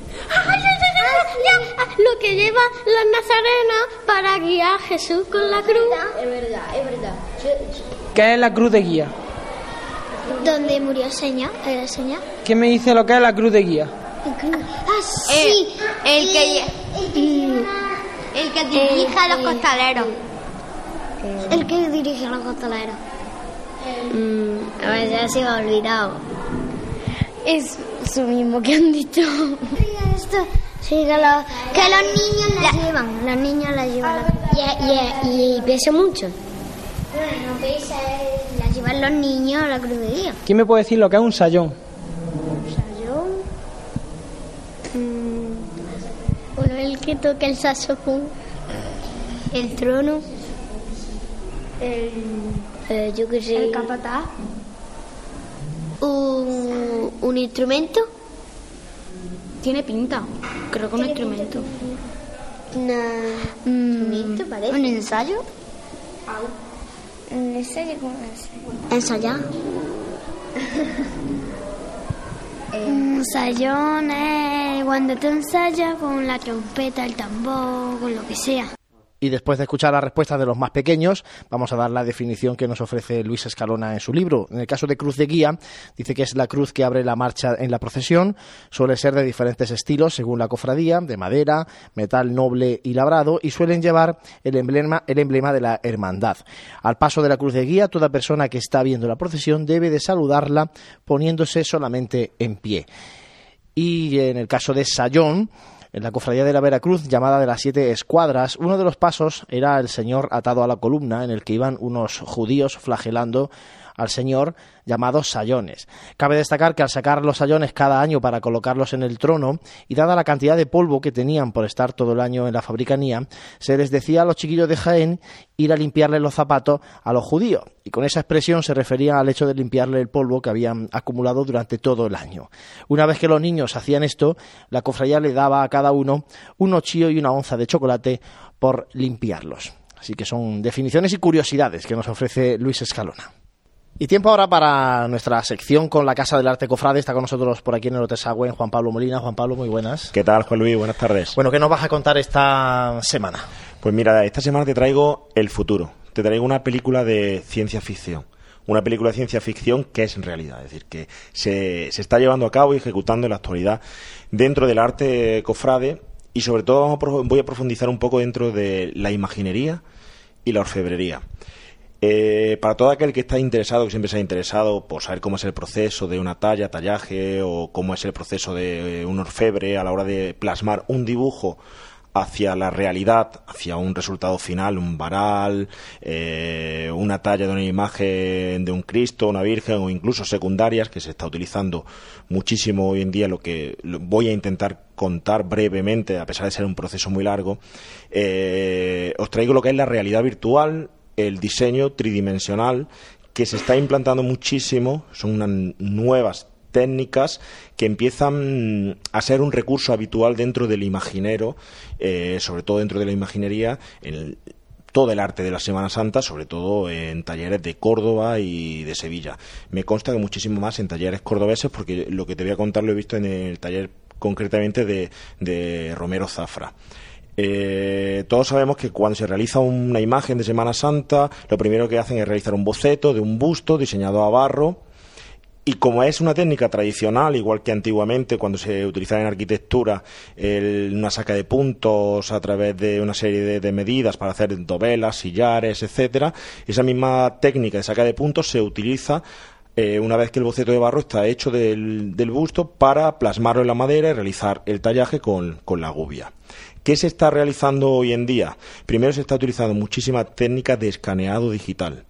Lo que lleva los nazarenos para guiar a Jesús con la cruz. Es verdad, es verdad. ¿Qué es la cruz de guía? Donde murió el Señor, el Señor. ¿Quién me dice lo que es la cruz de guía? Ah, sí. el que El que dirige a los costaleros. El que dirige a los costaleros. Mm, a ver, ya se me ha olvidado. Es eso mismo que han dicho. Esto, sí, que, los, que los niños la, llevan. Los niños la llevan. Y, y, y pesa mucho. No pesa, la llevan los niños a la cruz de guía. ¿Quién me puede decir lo que es un sayón? Uno el que toca el saxofón. El trono. El, Eh, yo qué sé. el capataz. Un, un instrumento. Tiene pinta. Creo que un instrumento. Una, un instrumento, parece. ¿Un ensayo? ¿Un cómo es? Ensayar. Un sayón es cuando te ensayas con la trompeta, el tambor, con lo que sea. Y después de escuchar las respuestas de los más pequeños, vamos a dar la definición que nos ofrece Luis Escalona en su libro. En el caso de cruz de guía, dice que es la cruz que abre la marcha en la procesión. Suele ser de diferentes estilos según la cofradía, de madera, metal noble y labrado, y suelen llevar el emblema, el emblema de la hermandad. Al paso de la cruz de guía, toda persona que está viendo la procesión debe de saludarla poniéndose solamente en pie. Y en el caso de Sayón, en la cofradía de la Veracruz, llamada de las siete escuadras, uno de los pasos era el Señor atado a la columna, en el que iban unos judíos flagelando al señor llamados sayones. Cabe destacar que al sacar los sayones cada año para colocarlos en el trono, y dada la cantidad de polvo que tenían por estar todo el año en la fabricanía, se les decía a los chiquillos de Jaén ir a limpiarle los zapatos a los judíos, y con esa expresión se refería al hecho de limpiarle el polvo que habían acumulado durante todo el año. Una vez que los niños hacían esto, la cofradía le daba a cada uno un ochillo y una onza de chocolate por limpiarlos. Así que son definiciones y curiosidades que nos ofrece Luis Escalona. Y tiempo ahora para nuestra sección con la Casa del Arte Cofrade. Está con nosotros por aquí en el Hotel Sagüen Juan Pablo Molina. Juan Pablo, muy buenas. ¿Qué tal, Juan Luis? Buenas tardes. Bueno, ¿qué nos vas a contar esta semana? Pues mira, esta semana te traigo el futuro. Te traigo una película de ciencia ficción. Una película de ciencia ficción que es en realidad, es decir, que se, se está llevando a cabo y ejecutando en la actualidad dentro del arte cofrade y sobre todo voy a profundizar un poco dentro de la imaginería y la orfebrería. Eh, para todo aquel que está interesado, que siempre se ha interesado por saber cómo es el proceso de una talla, tallaje, o cómo es el proceso de un orfebre a la hora de plasmar un dibujo hacia la realidad, hacia un resultado final, un varal, eh, una talla de una imagen de un Cristo, una Virgen o incluso secundarias que se está utilizando muchísimo hoy en día, lo que voy a intentar contar brevemente, a pesar de ser un proceso muy largo, eh, os traigo lo que es la realidad virtual, el diseño tridimensional que se está implantando muchísimo, son unas nuevas técnicas que empiezan a ser un recurso habitual dentro del imaginero, eh, sobre todo dentro de la imaginería, en todo el arte de la Semana Santa, sobre todo en talleres de Córdoba y de Sevilla. Me consta que muchísimo más en talleres cordobeses, porque lo que te voy a contar lo he visto en el taller concretamente de, de Romero Zafra. Eh, todos sabemos que cuando se realiza una imagen de Semana Santa, lo primero que hacen es realizar un boceto de un busto diseñado a barro. Y como es una técnica tradicional, igual que antiguamente cuando se utilizaba en arquitectura una saca de puntos a través de una serie de, medidas para hacer dovelas, sillares, etcétera, esa misma técnica de saca de puntos se utiliza eh, una vez que el boceto de barro está hecho del, busto para plasmarlo en la madera y realizar el tallaje con la gubia. ¿Qué se está realizando hoy en día? Primero se está utilizando muchísima técnica de escaneado digital.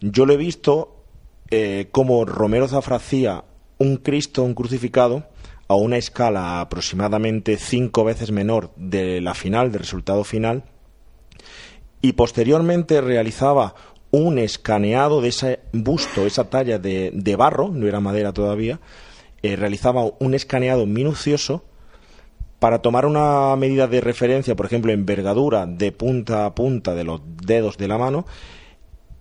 Yo lo he visto eh, como Romero Zafra hacía un Cristo, un crucificado, a una escala aproximadamente cinco veces menor de la final, del resultado final, y posteriormente realizaba un escaneado de ese busto, esa talla de, barro, no era madera todavía, eh, realizaba un escaneado minucioso para tomar una medida de referencia, por ejemplo, envergadura de punta a punta de los dedos de la mano,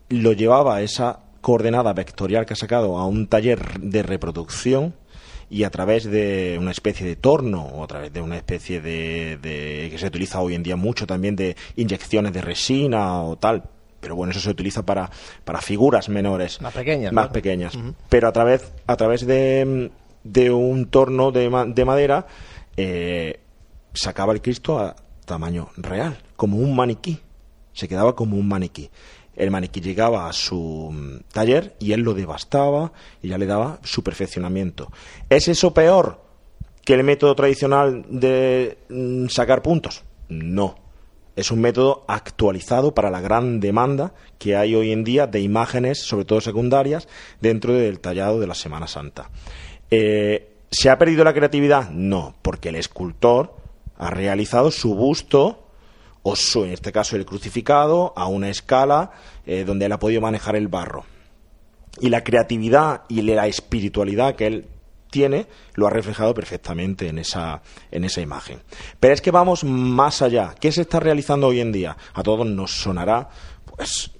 lo llevaba esa coordenada vectorial que ha sacado a un taller de reproducción y a través de una especie de torno o a través de una especie de, que se utiliza hoy en día mucho también de inyecciones de resina o tal pero bueno eso se utiliza para, para figuras menores más pequeñas más pequeñas. Pero a través a través de, de un torno de, de madera eh, sacaba el Cristo a tamaño real, como un maniquí. Se quedaba como un maniquí. El maniquí llegaba a su mm, taller y él lo devastaba y ya le daba su perfeccionamiento. ¿Es eso peor que el método tradicional de mm, sacar puntos? No. Es un método actualizado para la gran demanda que hay hoy en día de imágenes, sobre todo secundarias, dentro del tallado de la Semana Santa. Eh, ¿Se ha perdido la creatividad? No, porque el escultor ha realizado su busto, o su, en este caso el crucificado, a una escala eh, donde él ha podido manejar el barro. Y la creatividad y la espiritualidad que él tiene lo ha reflejado perfectamente en esa, en esa imagen. Pero es que vamos más allá. ¿Qué se está realizando hoy en día? A todos nos sonará pues,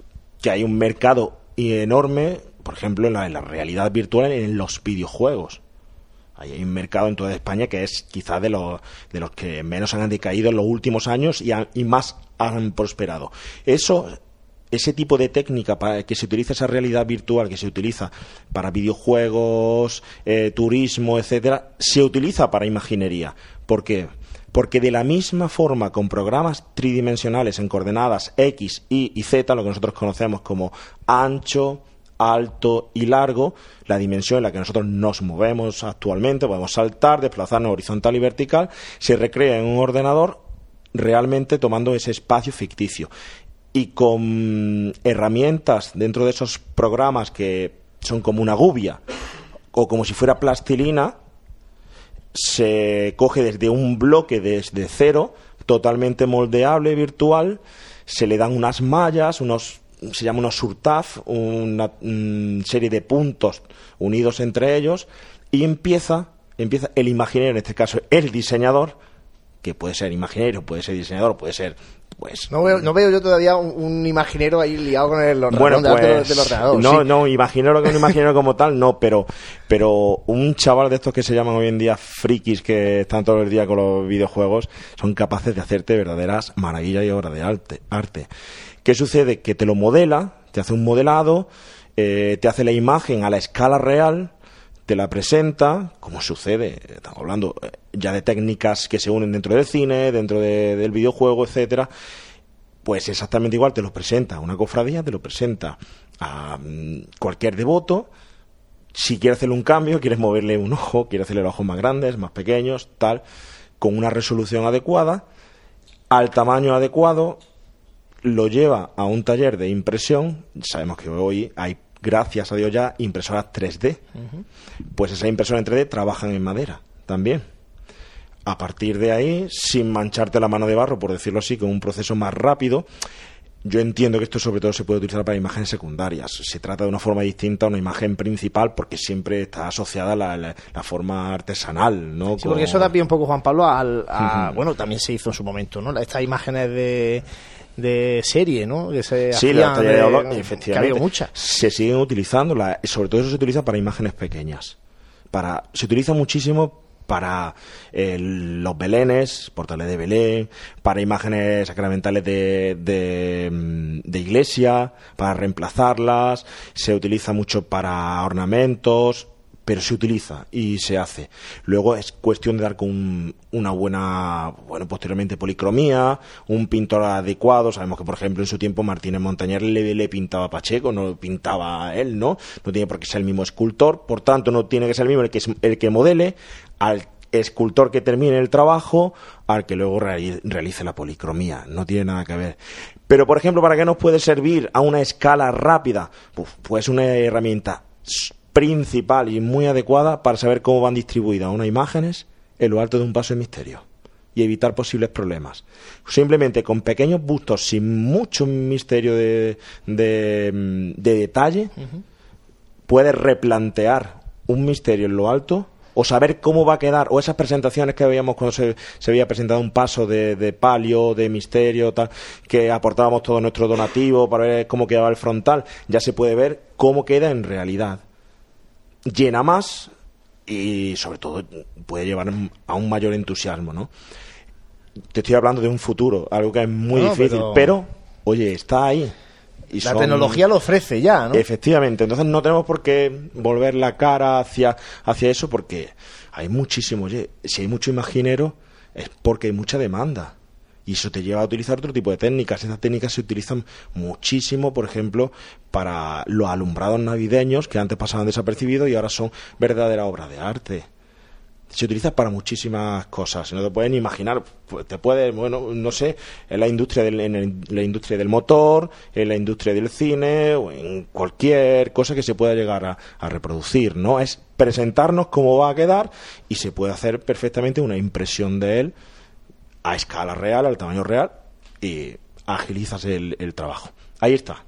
que hay un mercado enorme, por ejemplo, en la, en la realidad virtual, en los videojuegos. Hay un mercado en toda España que es quizá de los, de los que menos han decaído en los últimos años y, más han prosperado. Eso ese tipo de técnica para que se utiliza esa realidad virtual que se utiliza para videojuegos, eh, turismo, etcétera, se utiliza para imaginería. ¿Por qué? Porque de la misma forma, con programas tridimensionales en coordenadas X, Y y Z, lo que nosotros conocemos como ancho, alto y largo, la dimensión en la que nosotros nos movemos actualmente, podemos saltar, desplazarnos horizontal y vertical, se recrea en un ordenador realmente tomando ese espacio ficticio. y con herramientas dentro de esos programas que son como una gubia o como si fuera plastilina, se coge desde un bloque desde cero, totalmente moldeable, virtual, se le dan unas mallas, unos se llama unos surtaf, una serie de puntos unidos entre ellos y empieza empieza el imaginero, en este caso el diseñador, que puede ser imaginero, puede ser diseñador, puede ser pues no veo, no veo yo todavía un, imaginero ahí liado con el ordenador bueno, pues, No, no, imaginero que un imaginero como tal, no, pero, pero un chaval de estos que se llaman hoy en día frikis que están todo el día con los videojuegos, son capaces de hacerte verdaderas maravillas y obras de arte. arte. ¿Qué sucede? Que te lo modela, te hace un modelado, eh, te hace la imagen a la escala real, te la presenta, como sucede, estamos hablando eh, ya de técnicas que se unen dentro del cine, dentro del videojuego, etcétera, pues exactamente igual te lo presenta una cofradía, te lo presenta a mm, cualquier devoto. Si quiere hacerle un cambio, quieres moverle un ojo, quieres hacerle los ojos más grandes, más pequeños, tal, con una resolución adecuada, al tamaño adecuado, lo lleva a un taller de impresión. Sabemos que hoy hay gracias a Dios ya, impresoras 3D. Pues esas impresoras en 3D trabajan en madera también. A partir de ahí, sin mancharte la mano de barro, por decirlo así, con un proceso más rápido, yo entiendo que esto sobre todo se puede utilizar para imágenes secundarias. Se trata de una forma distinta a una imagen principal porque siempre está asociada a la, forma artesanal, ¿no? Sí, porque eso da pie un poco, Juan Pablo, al, a, bueno, también se hizo en su momento, ¿no? Estas imágenes de de serie, ¿no? Que se sí, la de, de efectivamente. muchas. Se siguen utilizando, la, sobre todo eso se utiliza para imágenes pequeñas. Para, se utiliza muchísimo para eh, los belenes, portales de Belén, para imágenes sacramentales de, de, mm, de, iglesia, para reemplazarlas, se utiliza mucho para ornamentos, pero se utiliza y se hace. Luego es cuestión de dar con una buena, bueno, posteriormente policromía, un pintor adecuado. Sabemos que, por ejemplo, en su tiempo Martínez Montañer le, pintaba a Pacheco, no pintaba él, ¿no? No tiene por qué ser el mismo escultor, por tanto, no tiene que ser el mismo el que, el que modele al escultor que termine el trabajo al que luego realice la policromía. No tiene nada que ver. Pero, por ejemplo, ¿para qué nos puede servir a una escala rápida? Pues una herramienta principal y muy adecuada para saber cómo van distribuidas unas imágenes en lo alto de un paso de misterio y evitar posibles problemas. Simplemente con pequeños bustos sin mucho misterio de, de, detalle, puedes replantear un misterio en lo alto o saber cómo va a quedar, o esas presentaciones que veíamos cuando se, había presentado un paso de, de, palio, de misterio, tal, que aportábamos todo nuestro donativo para ver cómo quedaba el frontal, ya se puede ver cómo queda en realidad llena más y sobre todo puede llevar a un mayor entusiasmo, ¿no? Te estoy hablando de un futuro, algo que es muy difícil, pero... oye, está ahí. Y la tecnología lo ofrece ya, ¿no? Efectivamente, entonces no tenemos por qué volver la cara hacia, hacia eso porque hay muchísimo, oye, si hay mucho imaginero es porque hay mucha demanda y eso te lleva a utilizar otro tipo de técnicas. Esas técnicas se utilizan muchísimo, por ejemplo, para los alumbrados navideños que antes pasaban desapercibidos y ahora son verdadera obra de arte. Se utiliza para muchísimas cosas, no te pueden imaginar, te puedes, bueno, no sé, en la industria del, en la industria del motor, en la industria del cine o en cualquier cosa que se pueda llegar a, a reproducir, ¿no? Es presentarnos cómo va a quedar y se puede hacer perfectamente una impresión de él a escala real, al tamaño real, y agilizas el, trabajo. Ahí está.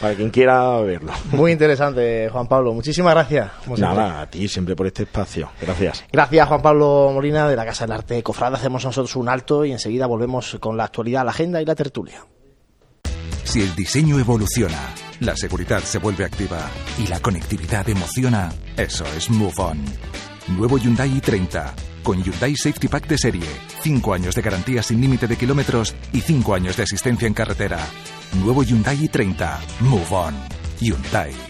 Para quien quiera verlo. Muy interesante, Juan Pablo. Muchísimas gracias. Nada, a ti siempre por este espacio. Gracias. Gracias, Juan Pablo Molina, de la Casa del Arte Cofrada. Hacemos nosotros un alto y enseguida volvemos con la actualidad, la agenda y la tertulia. Si el diseño evoluciona, la seguridad se vuelve activa y la conectividad emociona, eso es Move On. Nuevo Hyundai i30 con Hyundai Safety Pack de serie, 5 años de garantía sin límite de kilómetros y 5 años de asistencia en carretera. Nuevo Hyundai i30. Move on. Hyundai.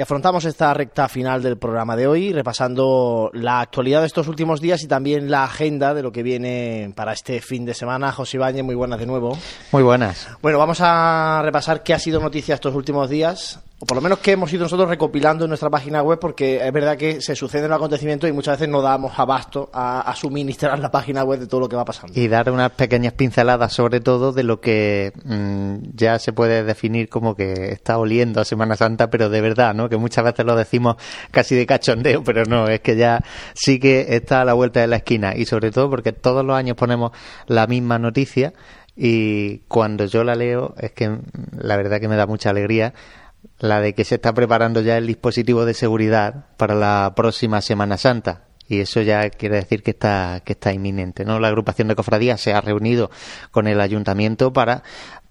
Y afrontamos esta recta final del programa de hoy, repasando la actualidad de estos últimos días y también la agenda de lo que viene para este fin de semana. José Ibañez, muy buenas de nuevo. Muy buenas. Bueno, vamos a repasar qué ha sido noticia estos últimos días o por lo menos que hemos ido nosotros recopilando en nuestra página web, porque es verdad que se suceden los acontecimientos y muchas veces no damos abasto a, suministrar la página web de todo lo que va pasando. Y dar unas pequeñas pinceladas, sobre todo, de lo que mm, ya se puede definir como que está oliendo a Semana Santa, pero de verdad, ¿no? Que muchas veces lo decimos casi de cachondeo, pero no, es que ya sí que está a la vuelta de la esquina. Y sobre todo porque todos los años ponemos la misma noticia y cuando yo la leo es que mm, la verdad que me da mucha alegría la de que se está preparando ya el dispositivo de seguridad para la próxima Semana Santa. Y eso ya quiere decir que está, que está inminente. ¿no? La agrupación de cofradías se ha reunido con el ayuntamiento para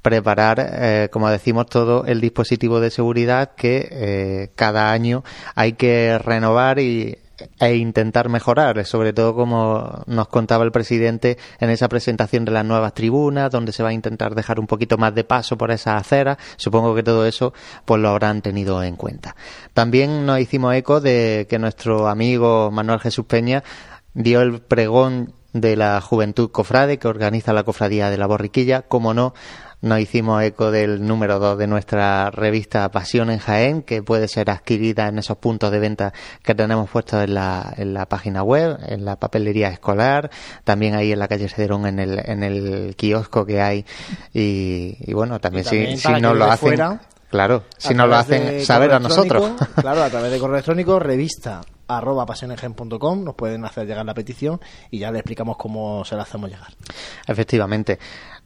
preparar, eh, como decimos, todo el dispositivo de seguridad que eh, cada año hay que renovar y e intentar mejorar, sobre todo como nos contaba el presidente en esa presentación de las nuevas tribunas, donde se va a intentar dejar un poquito más de paso por esa acera. Supongo que todo eso pues lo habrán tenido en cuenta. También nos hicimos eco de que nuestro amigo Manuel Jesús Peña dio el pregón de la Juventud Cofrade que organiza la Cofradía de la Borriquilla, como no, nos hicimos eco del número 2 de nuestra revista Pasión en Jaén, que puede ser adquirida en esos puntos de venta que tenemos puestos en la, en la página web, en la papelería escolar, también ahí en la calle Cederón en el, en el kiosco que hay. Y, bueno, también, si, si no lo hacen. claro, si no lo hacen saber a nosotros. Claro, a través de correo electrónico, revista arroba nos pueden hacer llegar la petición y ya le explicamos cómo se la hacemos llegar. Efectivamente.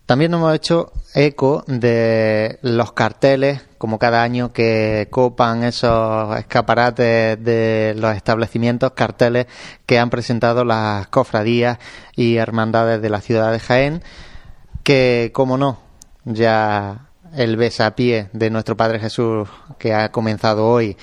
También hemos hecho eco de los carteles, como cada año, que copan esos escaparates de los establecimientos, carteles que han presentado las cofradías y hermandades de la ciudad de Jaén, que, como no, ya el besapié de nuestro Padre Jesús que ha comenzado hoy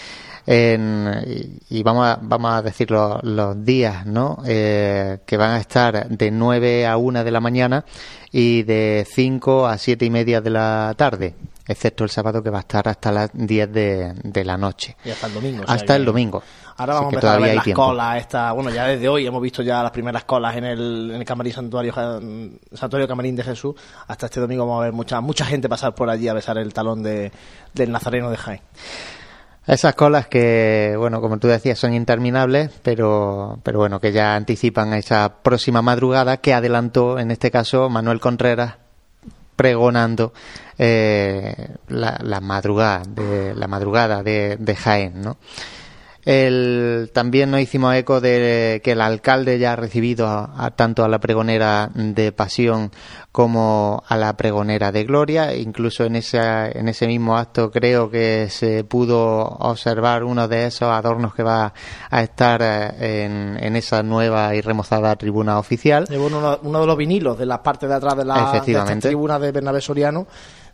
y vamos a, vamos a decir los, días, ¿no? Eh, que van a estar de 9 a 1 de la mañana y de 5 a 7 y media de la tarde excepto el sábado que va a estar hasta las 10 de, la noche. Y hasta el domingo. hasta el domingo. Ahora vamos a empezar a ver las colas. Esta, bueno, ya desde hoy hemos visto ya las primeras colas en el, en el Camarín Santuario, Santuario Camarín de Jesús. Hasta este domingo vamos a ver mucha, mucha gente pasar por allí a besar el talón de, del Nazareno de Jaén. Esas colas que, bueno, como tú decías, son interminables, pero, pero bueno, que ya anticipan a esa próxima madrugada que adelantó, en este caso, Manuel Contreras pregonando eh, la, madrugada de la madrugada de, de Jaén, ¿no? El, también nos hicimos eco de que el alcalde ya ha recibido a, tanto a la pregonera de Pasión como a la pregonera de Gloria. Incluso en ese, en ese mismo acto creo que se pudo observar uno de esos adornos que va a estar eh, en, en esa nueva y remozada tribuna oficial. Uno, uno, de los vinilos de la parte de atrás de la, tribuna de Bernabé Soriano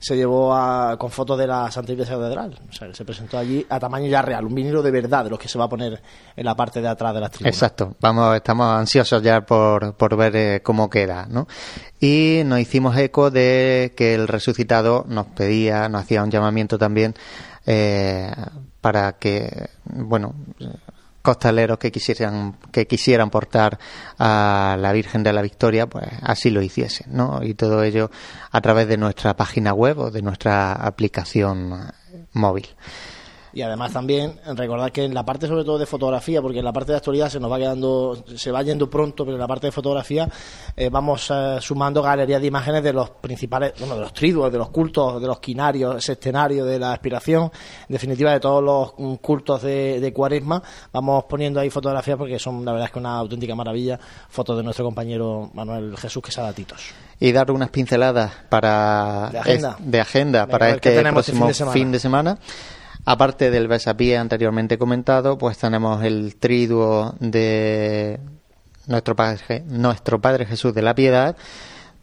se llevó con fotos de la Santa Iglesia Catedral. O sea, se presentó allí a tamaño ya real, un vinilo de verdad, de los que se va a poner en la parte de atrás de la tribuna. Exacto, vamos, estamos ansiosos ya por, por ver eh, cómo queda, ¿no? Y nos hicimos eco de que el resucitado nos pedía, nos hacía un llamamiento también eh, para que, bueno, costaleros que quisieran que quisieran portar a la Virgen de la Victoria pues así lo hiciesen no y todo ello a través de nuestra página web o de nuestra aplicación móvil y además también recordar que en la parte sobre todo de fotografía, porque en la parte de actualidad se nos va quedando, se va yendo pronto, pero en la parte de fotografía eh, vamos eh, sumando galerías de imágenes de los principales, bueno, de los triduos, de los cultos, de los quinarios, ese escenario de la aspiración, en definitiva de todos los mm, cultos de, de cuaresma, vamos poniendo ahí fotografías porque son la verdad es que una auténtica maravilla, fotos de nuestro compañero Manuel Jesús Quesada Titos. Y dar unas pinceladas para de agenda, para este próximo Fin de semana Aparte del besapié anteriormente comentado, pues tenemos el triduo de nuestro Padre, nuestro Padre Jesús de la Piedad.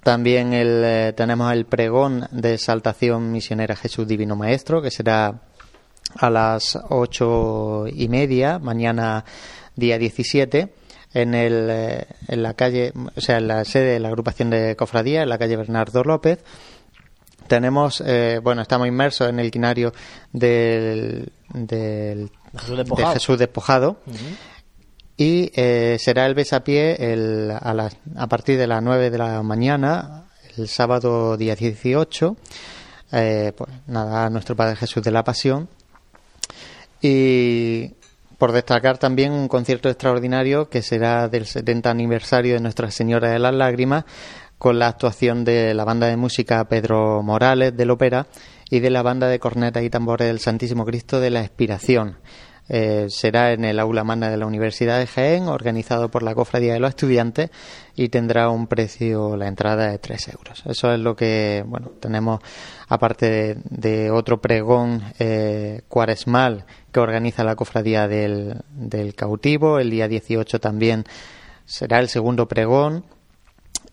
También el, eh, tenemos el pregón de exaltación misionera Jesús Divino Maestro, que será a las ocho y media, mañana día 17, en, el, eh, en la calle, o sea, en la sede de la agrupación de cofradía, en la calle Bernardo López. Tenemos, eh, bueno, estamos inmersos en el quinario del, del- Jesús de despojado. Jesús despojado. Y eh, será el besapié el, a, las- a partir de las 9 de la mañana, el sábado día 18. Eh, pues nada, a nuestro Padre Jesús de la Pasión. Y por destacar también un concierto extraordinario que será del 70 aniversario de Nuestra Señora de las Lágrimas con la actuación de la banda de música Pedro Morales del Ópera y de la banda de cornetas y tambores del Santísimo Cristo de la Expiración. Eh, será en el aula magna de la Universidad de Jaén, organizado por la Cofradía de los Estudiantes y tendrá un precio, la entrada de 3 euros. Eso es lo que, bueno, tenemos aparte de, de otro pregón eh, cuaresmal que organiza la Cofradía del, del Cautivo. El día 18 también será el segundo pregón.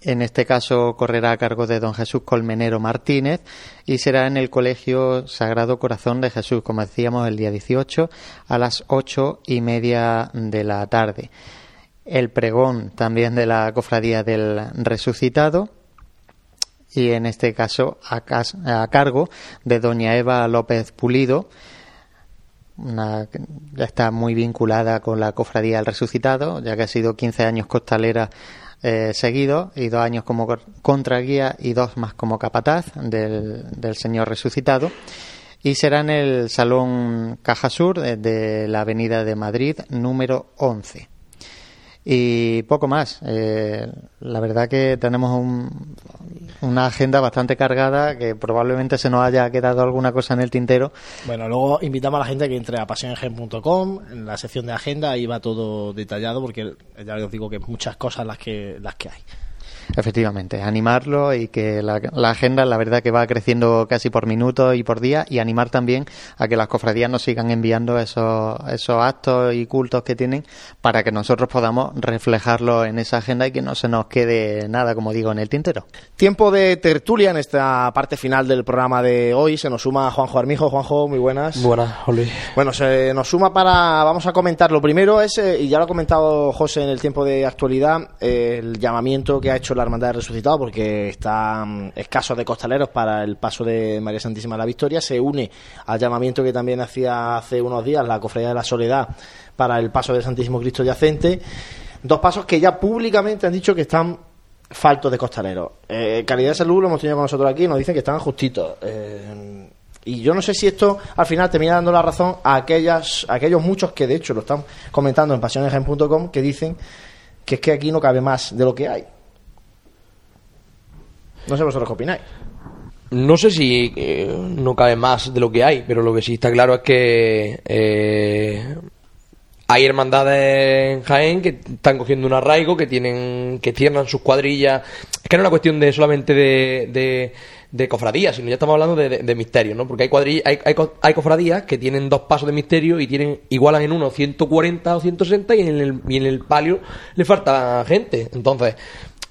En este caso correrá a cargo de don Jesús Colmenero Martínez y será en el Colegio Sagrado Corazón de Jesús, como decíamos, el día 18 a las ocho y media de la tarde. El pregón también de la Cofradía del Resucitado y en este caso a, cargo de doña Eva López Pulido, una, está muy vinculada con la Cofradía del Resucitado, ya que ha sido 15 años costalera eh, y dos años como contraguía y dos más como capataz del, del Señor Resucitado. Y será en el Salón Caja Sur de, de la Avenida de Madrid, número 11. Y poco más. Eh, la verdad que tenemos un- una agenda bastante cargada que probablemente se nos haya quedado alguna cosa en el tintero. Bueno, luego invitamos a la gente que entre a pasiongen.com, en la sección de agenda, ahí va todo detallado, porque ya os digo que muchas cosas las que, las que hay. Efectivamente, animarlo y que la, la agenda, la verdad que va creciendo casi por minuto y por día y animar también a que las cofradías nos sigan enviando esos, esos actos y cultos que tienen para que nosotros podamos reflejarlo en esa agenda y que no se nos quede nada, como digo, en el tintero. Tiempo de tertulia en esta parte final del programa de hoy. Se nos suma Juanjo Armijo. Juanjo, muy buenas. Buenas, Oli. Bueno, se nos suma para. Vamos a comentar. Lo primero es, eh, y ya lo ha comentado José en el tiempo de actualidad, eh, el llamamiento que ha hecho la Hermandad del Resucitado, porque están escasos de costaleros para el paso de María Santísima de la Victoria. Se une al llamamiento que también hacía hace unos días la Cofradía de la Soledad para el paso del Santísimo Cristo Yacente. Dos pasos que ya públicamente han dicho que están faltos de costaleros. Eh, Calidad de Salud lo hemos tenido con nosotros aquí, nos dicen que están justitos. Eh, y yo no sé si esto al final termina dando la razón a, aquellas, a aquellos muchos que de hecho lo están comentando en pasionesgen.com que dicen que es que aquí no cabe más de lo que hay. No sé vosotros qué opináis. No sé si eh, no cabe más de lo que hay, pero lo que sí está claro es que eh, hay hermandades en Jaén que están cogiendo un arraigo, que tienen, que cierran sus cuadrillas. Es que no es una cuestión de solamente de, de, de cofradías, sino ya estamos hablando de, de, de misterios, ¿no? Porque hay cuadrillas, hay, hay, co- hay cofradías que tienen dos pasos de misterio y tienen, igualan en uno 140 o 160 y en el, y en el palio le falta gente. Entonces,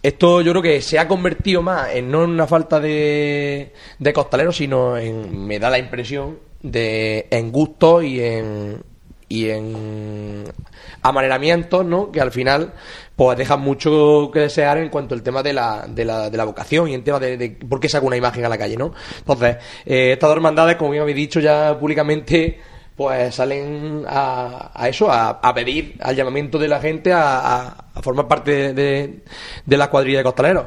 esto yo creo que se ha convertido más en no en una falta de, de costaleros, sino en, me da la impresión, de en gusto y en, y en amaneramientos, ¿no? Que al final, pues dejan mucho que desear en cuanto al tema de la, de la, de la vocación y en tema de, de por qué saca una imagen a la calle, ¿no? Entonces, eh, estas dos hermandades, como bien habéis dicho ya públicamente, pues salen a, a eso, a, a pedir al llamamiento de la gente a, formar parte de, de- la cuadrilla de costaleros.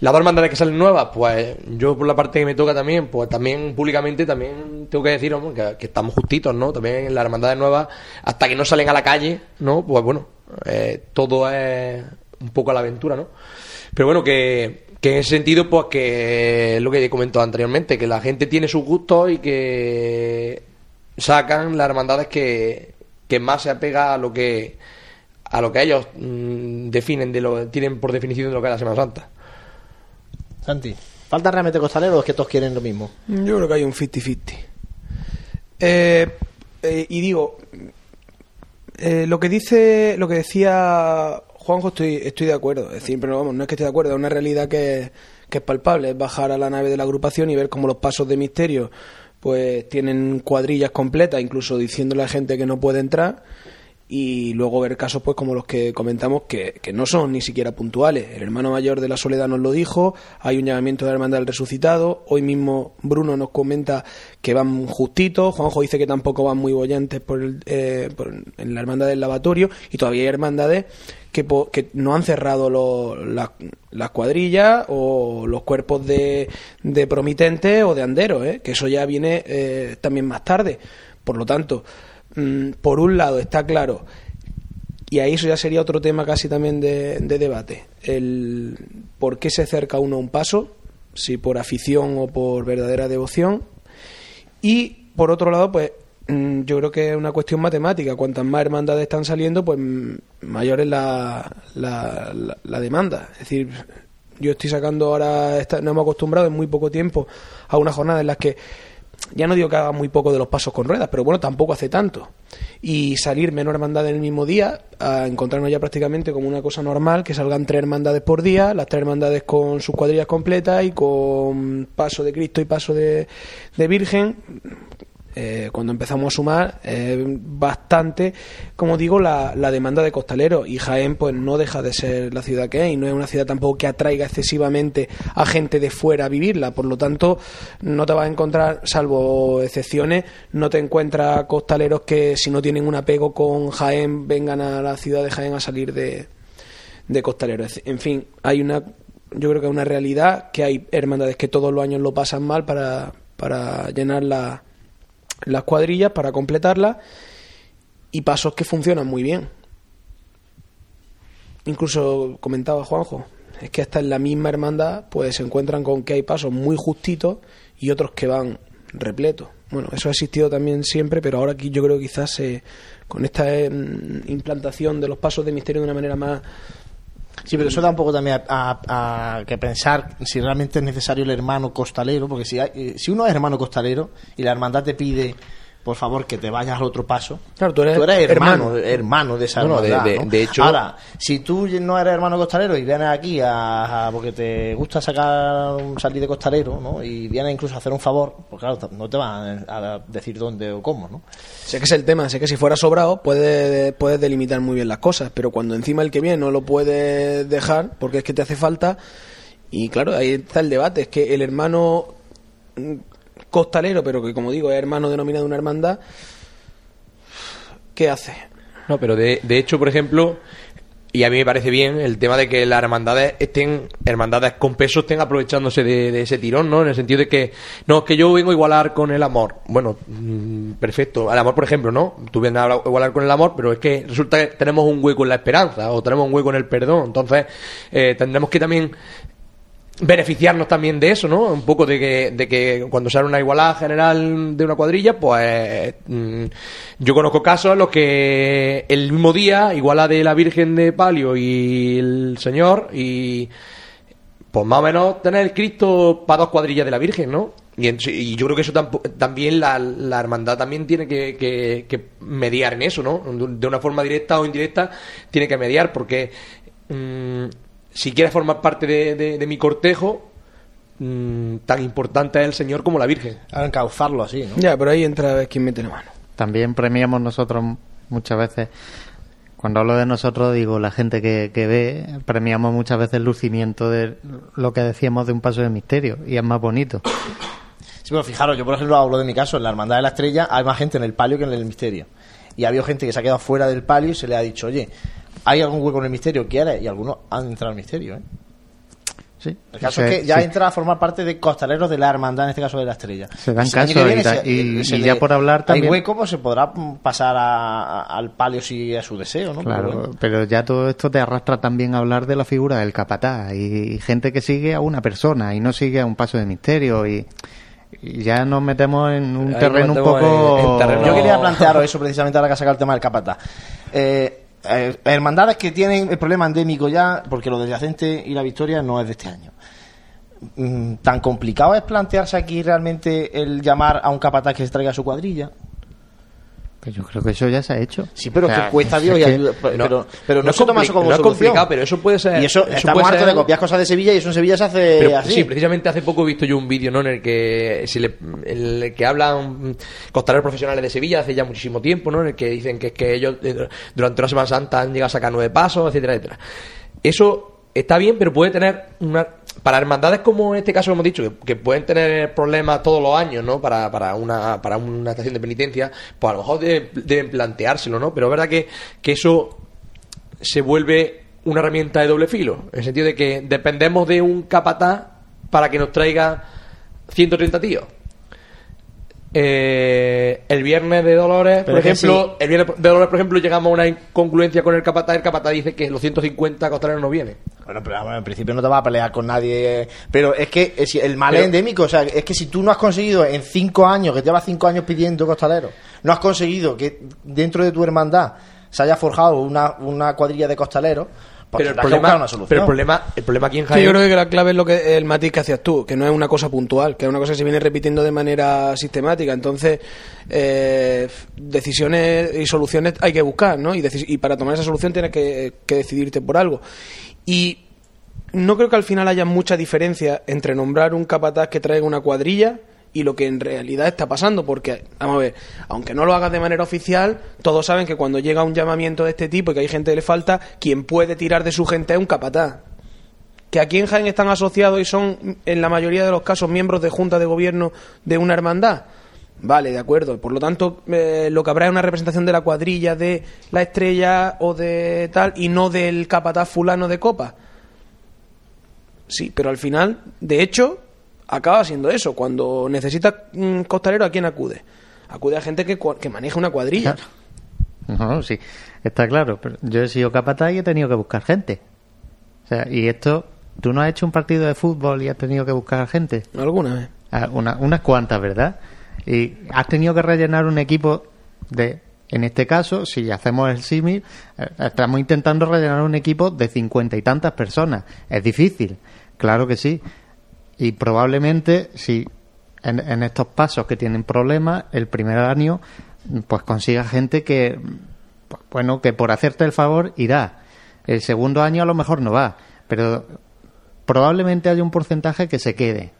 Las dos hermandades que salen nuevas, pues yo por la parte que me toca también, pues también públicamente también tengo que decir hombre, que, estamos justitos, ¿no? También las hermandades nuevas, hasta que no salen a la calle, ¿no? Pues bueno, eh, todo es un poco a la aventura, ¿no? Pero bueno, que, que en ese sentido, pues que lo que he comentado anteriormente, que la gente tiene sus gustos y que sacan las hermandades que, que más se apega a lo que a lo que ellos mm, definen de lo tienen por definición de lo que es la Semana Santa. Santi, ¿faltan realmente costaleros o es que todos quieren lo mismo? Yo creo que hay un 50-50. Eh, eh, y digo, eh, lo que dice, lo que decía Juanjo, estoy, estoy de acuerdo. Es decir, pero vamos, no es que esté de acuerdo, es una realidad que, que es palpable. Es bajar a la nave de la agrupación y ver cómo los pasos de misterio pues tienen cuadrillas completas, incluso diciéndole a gente que no puede entrar. y luego ver casos pues como los que comentamos que, que, no son ni siquiera puntuales. El hermano mayor de la Soledad nos lo dijo, hay un llamamiento de la Hermandad del Resucitado, hoy mismo Bruno nos comenta que van justitos, Juanjo dice que tampoco van muy bollantes por, el, eh, en la Hermandad del Lavatorio y todavía hay hermandades que, que no han cerrado las la cuadrillas o los cuerpos de, de promitentes o de anderos, ¿eh? que eso ya viene eh, también más tarde. Por lo tanto, Mm, por un lado está claro, y ahí eso ya sería otro tema casi también de, debate, el por qué se acerca uno a un paso, si por afición o por verdadera devoción, y por otro lado, pues yo creo que es una cuestión matemática. Cuantas más hermandades están saliendo, pues mm, mayor es la, la, la, demanda. Es decir, yo estoy sacando ahora, nos hemos acostumbrado en muy poco tiempo a una jornada en las que ya no digo que haga muy poco de los pasos con ruedas, pero bueno, tampoco hace tanto. Y salir menos hermandades en el mismo día, a encontrarnos ya prácticamente como una cosa normal, que salgan tres hermandades por día, las tres hermandades con sus cuadrillas completas y con paso de Cristo y paso de, de Virgen, eh, cuando empezamos a sumar eh, bastante, como digo, la, demanda de costaleros. Y Jaén, pues no deja de ser la ciudad que es y no es una ciudad tampoco que atraiga excesivamente a gente de fuera a vivirla. Por lo tanto, no te vas a encontrar, salvo excepciones, no te encuentras costaleros que si no tienen un apego con Jaén vengan a la ciudad de Jaén a salir de, de costaleros. En fin, hay una yo creo que es una realidad que hay hermandades que todos los años lo pasan mal para, para llenar la, las cuadrillas para completarlas y pasos que funcionan muy bien. Incluso comentaba Juanjo, es que hasta en la misma hermandad pues se encuentran con que hay pasos muy justitos y otros que van repletos. Bueno, eso ha existido también siempre, pero ahora aquí yo creo que quizás con esta em, implantación de los pasos de misterio de una manera más Sí, pero eso da un poco también a, que pensar si realmente es necesario el hermano costalero, porque si, hay, si uno es hermano costalero y la hermandad te pide por favor, que te vayas al otro paso. Claro, tú eres, hermano, hermano, de esa de, hecho... Ahora, si tú no eres hermano costalero y vienes aquí a, porque te gusta sacar un salir de costalero, ¿no? Y vienes incluso a hacer un favor, pues claro, no te van a decir dónde o cómo, ¿no? Sé que es el tema, sé que si fuera sobrado puedes, puedes delimitar muy bien las cosas, pero cuando encima el que viene no lo puedes dejar porque es que te hace falta... Y claro, ahí está el debate, es que el hermano costalero, pero que como digo es hermano denominado una hermandad, ¿qué hace? No, pero de, de hecho, por ejemplo, y a mí me parece bien el tema de que las hermandades estén, hermandades con peso estén aprovechándose de, ese tirón, ¿no? En el sentido de que, no, es que yo vengo a igualar con el amor. Bueno, mm, perfecto. El amor, por ejemplo, ¿no? Tú vienes a igualar con el amor, pero es que resulta que tenemos un hueco en la esperanza o tenemos un hueco en el perdón. Entonces, eh, tendremos que también beneficiarnos también de eso, ¿no? Un poco de que, de que cuando sale una igualada general de una cuadrilla, pues mm, yo conozco casos en los que el mismo día iguala de la Virgen de Palio y el Señor y pues más o menos tener el Cristo para dos cuadrillas de la Virgen, ¿no? Y, yo creo que eso también la, la, hermandad también tiene que, que, mediar en eso, ¿no? De una forma directa o indirecta tiene que mediar porque mm, si quieres formar parte de, mi cortejo, mm, tan importante es el Señor como la Virgen. A encauzarlo así, ¿no? Ya, pero ahí entra quien mete la mano. También premiamos nosotros muchas veces, cuando hablo de nosotros digo la gente que, ve, premiamos muchas veces el lucimiento de lo que decíamos de un paso de misterio y es más bonito. Sí, pero fijaros, yo por ejemplo hablo de mi caso, en la Hermandad de la Estrella hay más gente en el palio que en el misterio. Y ha habido gente que se ha quedado fuera del palio y se le ha dicho, oye, hay algún hueco en el misterio, quiere, y algunos han entrado al misterio, ¿eh? Sí. El caso es que ya entra a formar parte de costaleros de la hermandad, en este caso de la estrella. Se dan caso y, ya por hablar también. Hay hueco, pues se podrá pasar al palio si es su deseo, ¿no? Claro, pero, ya todo esto te arrastra también a hablar de la figura del capataz y, gente que sigue a una persona y no sigue a un paso de misterio y ya nos metemos en un terreno un poco. Yo quería plantearos eso precisamente ahora que ha sacado el tema del capataz. Eh, eh, hermandades que tienen el problema endémico ya, porque lo de Yacente y la Victoria no es de este año. Mm, ¿Tan complicado es plantearse aquí realmente el llamar a un capataz que se traiga su cuadrilla? Que yo creo que eso ya se ha hecho. Sí, pero O sea, que cuesta Dios es y que- ayuda. Pero, pero, pero no, no se toma eso como no es complicado, pero eso puede ser- Y eso, eso estamos hartos ser- de copiar cosas de Sevilla y eso en Sevilla se hace Pero, así. Sí, precisamente hace poco he visto yo un vídeo ¿no? en el que le- el que hablan costaleros profesionales de Sevilla hace ya muchísimo tiempo, ¿no? En el que dicen que es que ellos eh, durante una Semana Santa han llegado a sacar nueve pasos, etcétera, etcétera. Eso está bien, pero puede tener una para hermandades como en este caso hemos dicho que, pueden tener problemas todos los años, ¿no? Para, para una para una estación de penitencia, pues a lo mejor deben, deben planteárselo, ¿no? Pero es verdad que, que eso se vuelve una herramienta de doble filo, en el sentido de que dependemos de un capataz para que nos traiga 130 tíos. Eh, el viernes de Dolores, Pero por ejemplo, el viernes de Dolores, por ejemplo, llegamos a una incongruencia con el capataz. El capataz dice que los 150 costaleros no vienen. Bueno, pero vamos, en principio no te vas a pelear con nadie. Pero es que es- el mal es endémico. O sea, es que si tú no has conseguido en cinco años, que llevas cinco años pidiendo costaleros, no has conseguido que dentro de tu hermandad se haya forjado una, una cuadrilla de costaleros, Pero el, problema, una solución. pero el problema, el problema aquí en Sí, Jaén. yo creo que la clave es lo que el matiz que hacías tú, que no es una cosa puntual, que es una cosa que se viene repitiendo de manera sistemática. Entonces, eh, decisiones y soluciones hay que buscar, ¿no? Y para tomar esa solución tienes que, que decidirte por algo. Y no creo que al final haya mucha diferencia entre nombrar un capataz que traiga una cuadrilla y lo que en realidad está pasando, porque, vamos a ver, aunque no lo hagas de manera oficial, todos saben que cuando llega un llamamiento de este tipo y que hay gente que le falta, quien puede tirar de su gente es un capataz. Que aquí en Jaén están asociados y son, en la mayoría de los casos, miembros de junta de gobierno de una hermandad. Vale, de acuerdo. Por lo tanto, eh, lo que habrá es una representación de la cuadrilla de la estrella o de tal y no del capataz fulano de copa. Sí, pero al final, de hecho, acaba siendo eso. Cuando necesitas mm, costalero, ¿a quién acude? Acude a gente que, que maneja una cuadrilla. No, sí, está claro. Pero yo he sido capataz y he tenido que buscar gente. O sea, y esto, ¿tú no has hecho un partido de fútbol y has tenido que buscar gente? Alguna vez. Ah, una- unas cuantas, ¿verdad? Y has tenido que rellenar un equipo de, en este caso, si hacemos el símil, eh, estamos intentando rellenar un equipo de cincuenta y tantas personas. Es difícil, claro que sí. Y probablemente, si en, en estos pasos que tienen problemas, el primer año, pues consiga gente que, pues, bueno, que por hacerte el favor irá. El segundo año a lo mejor no va, pero probablemente haya un porcentaje que se quede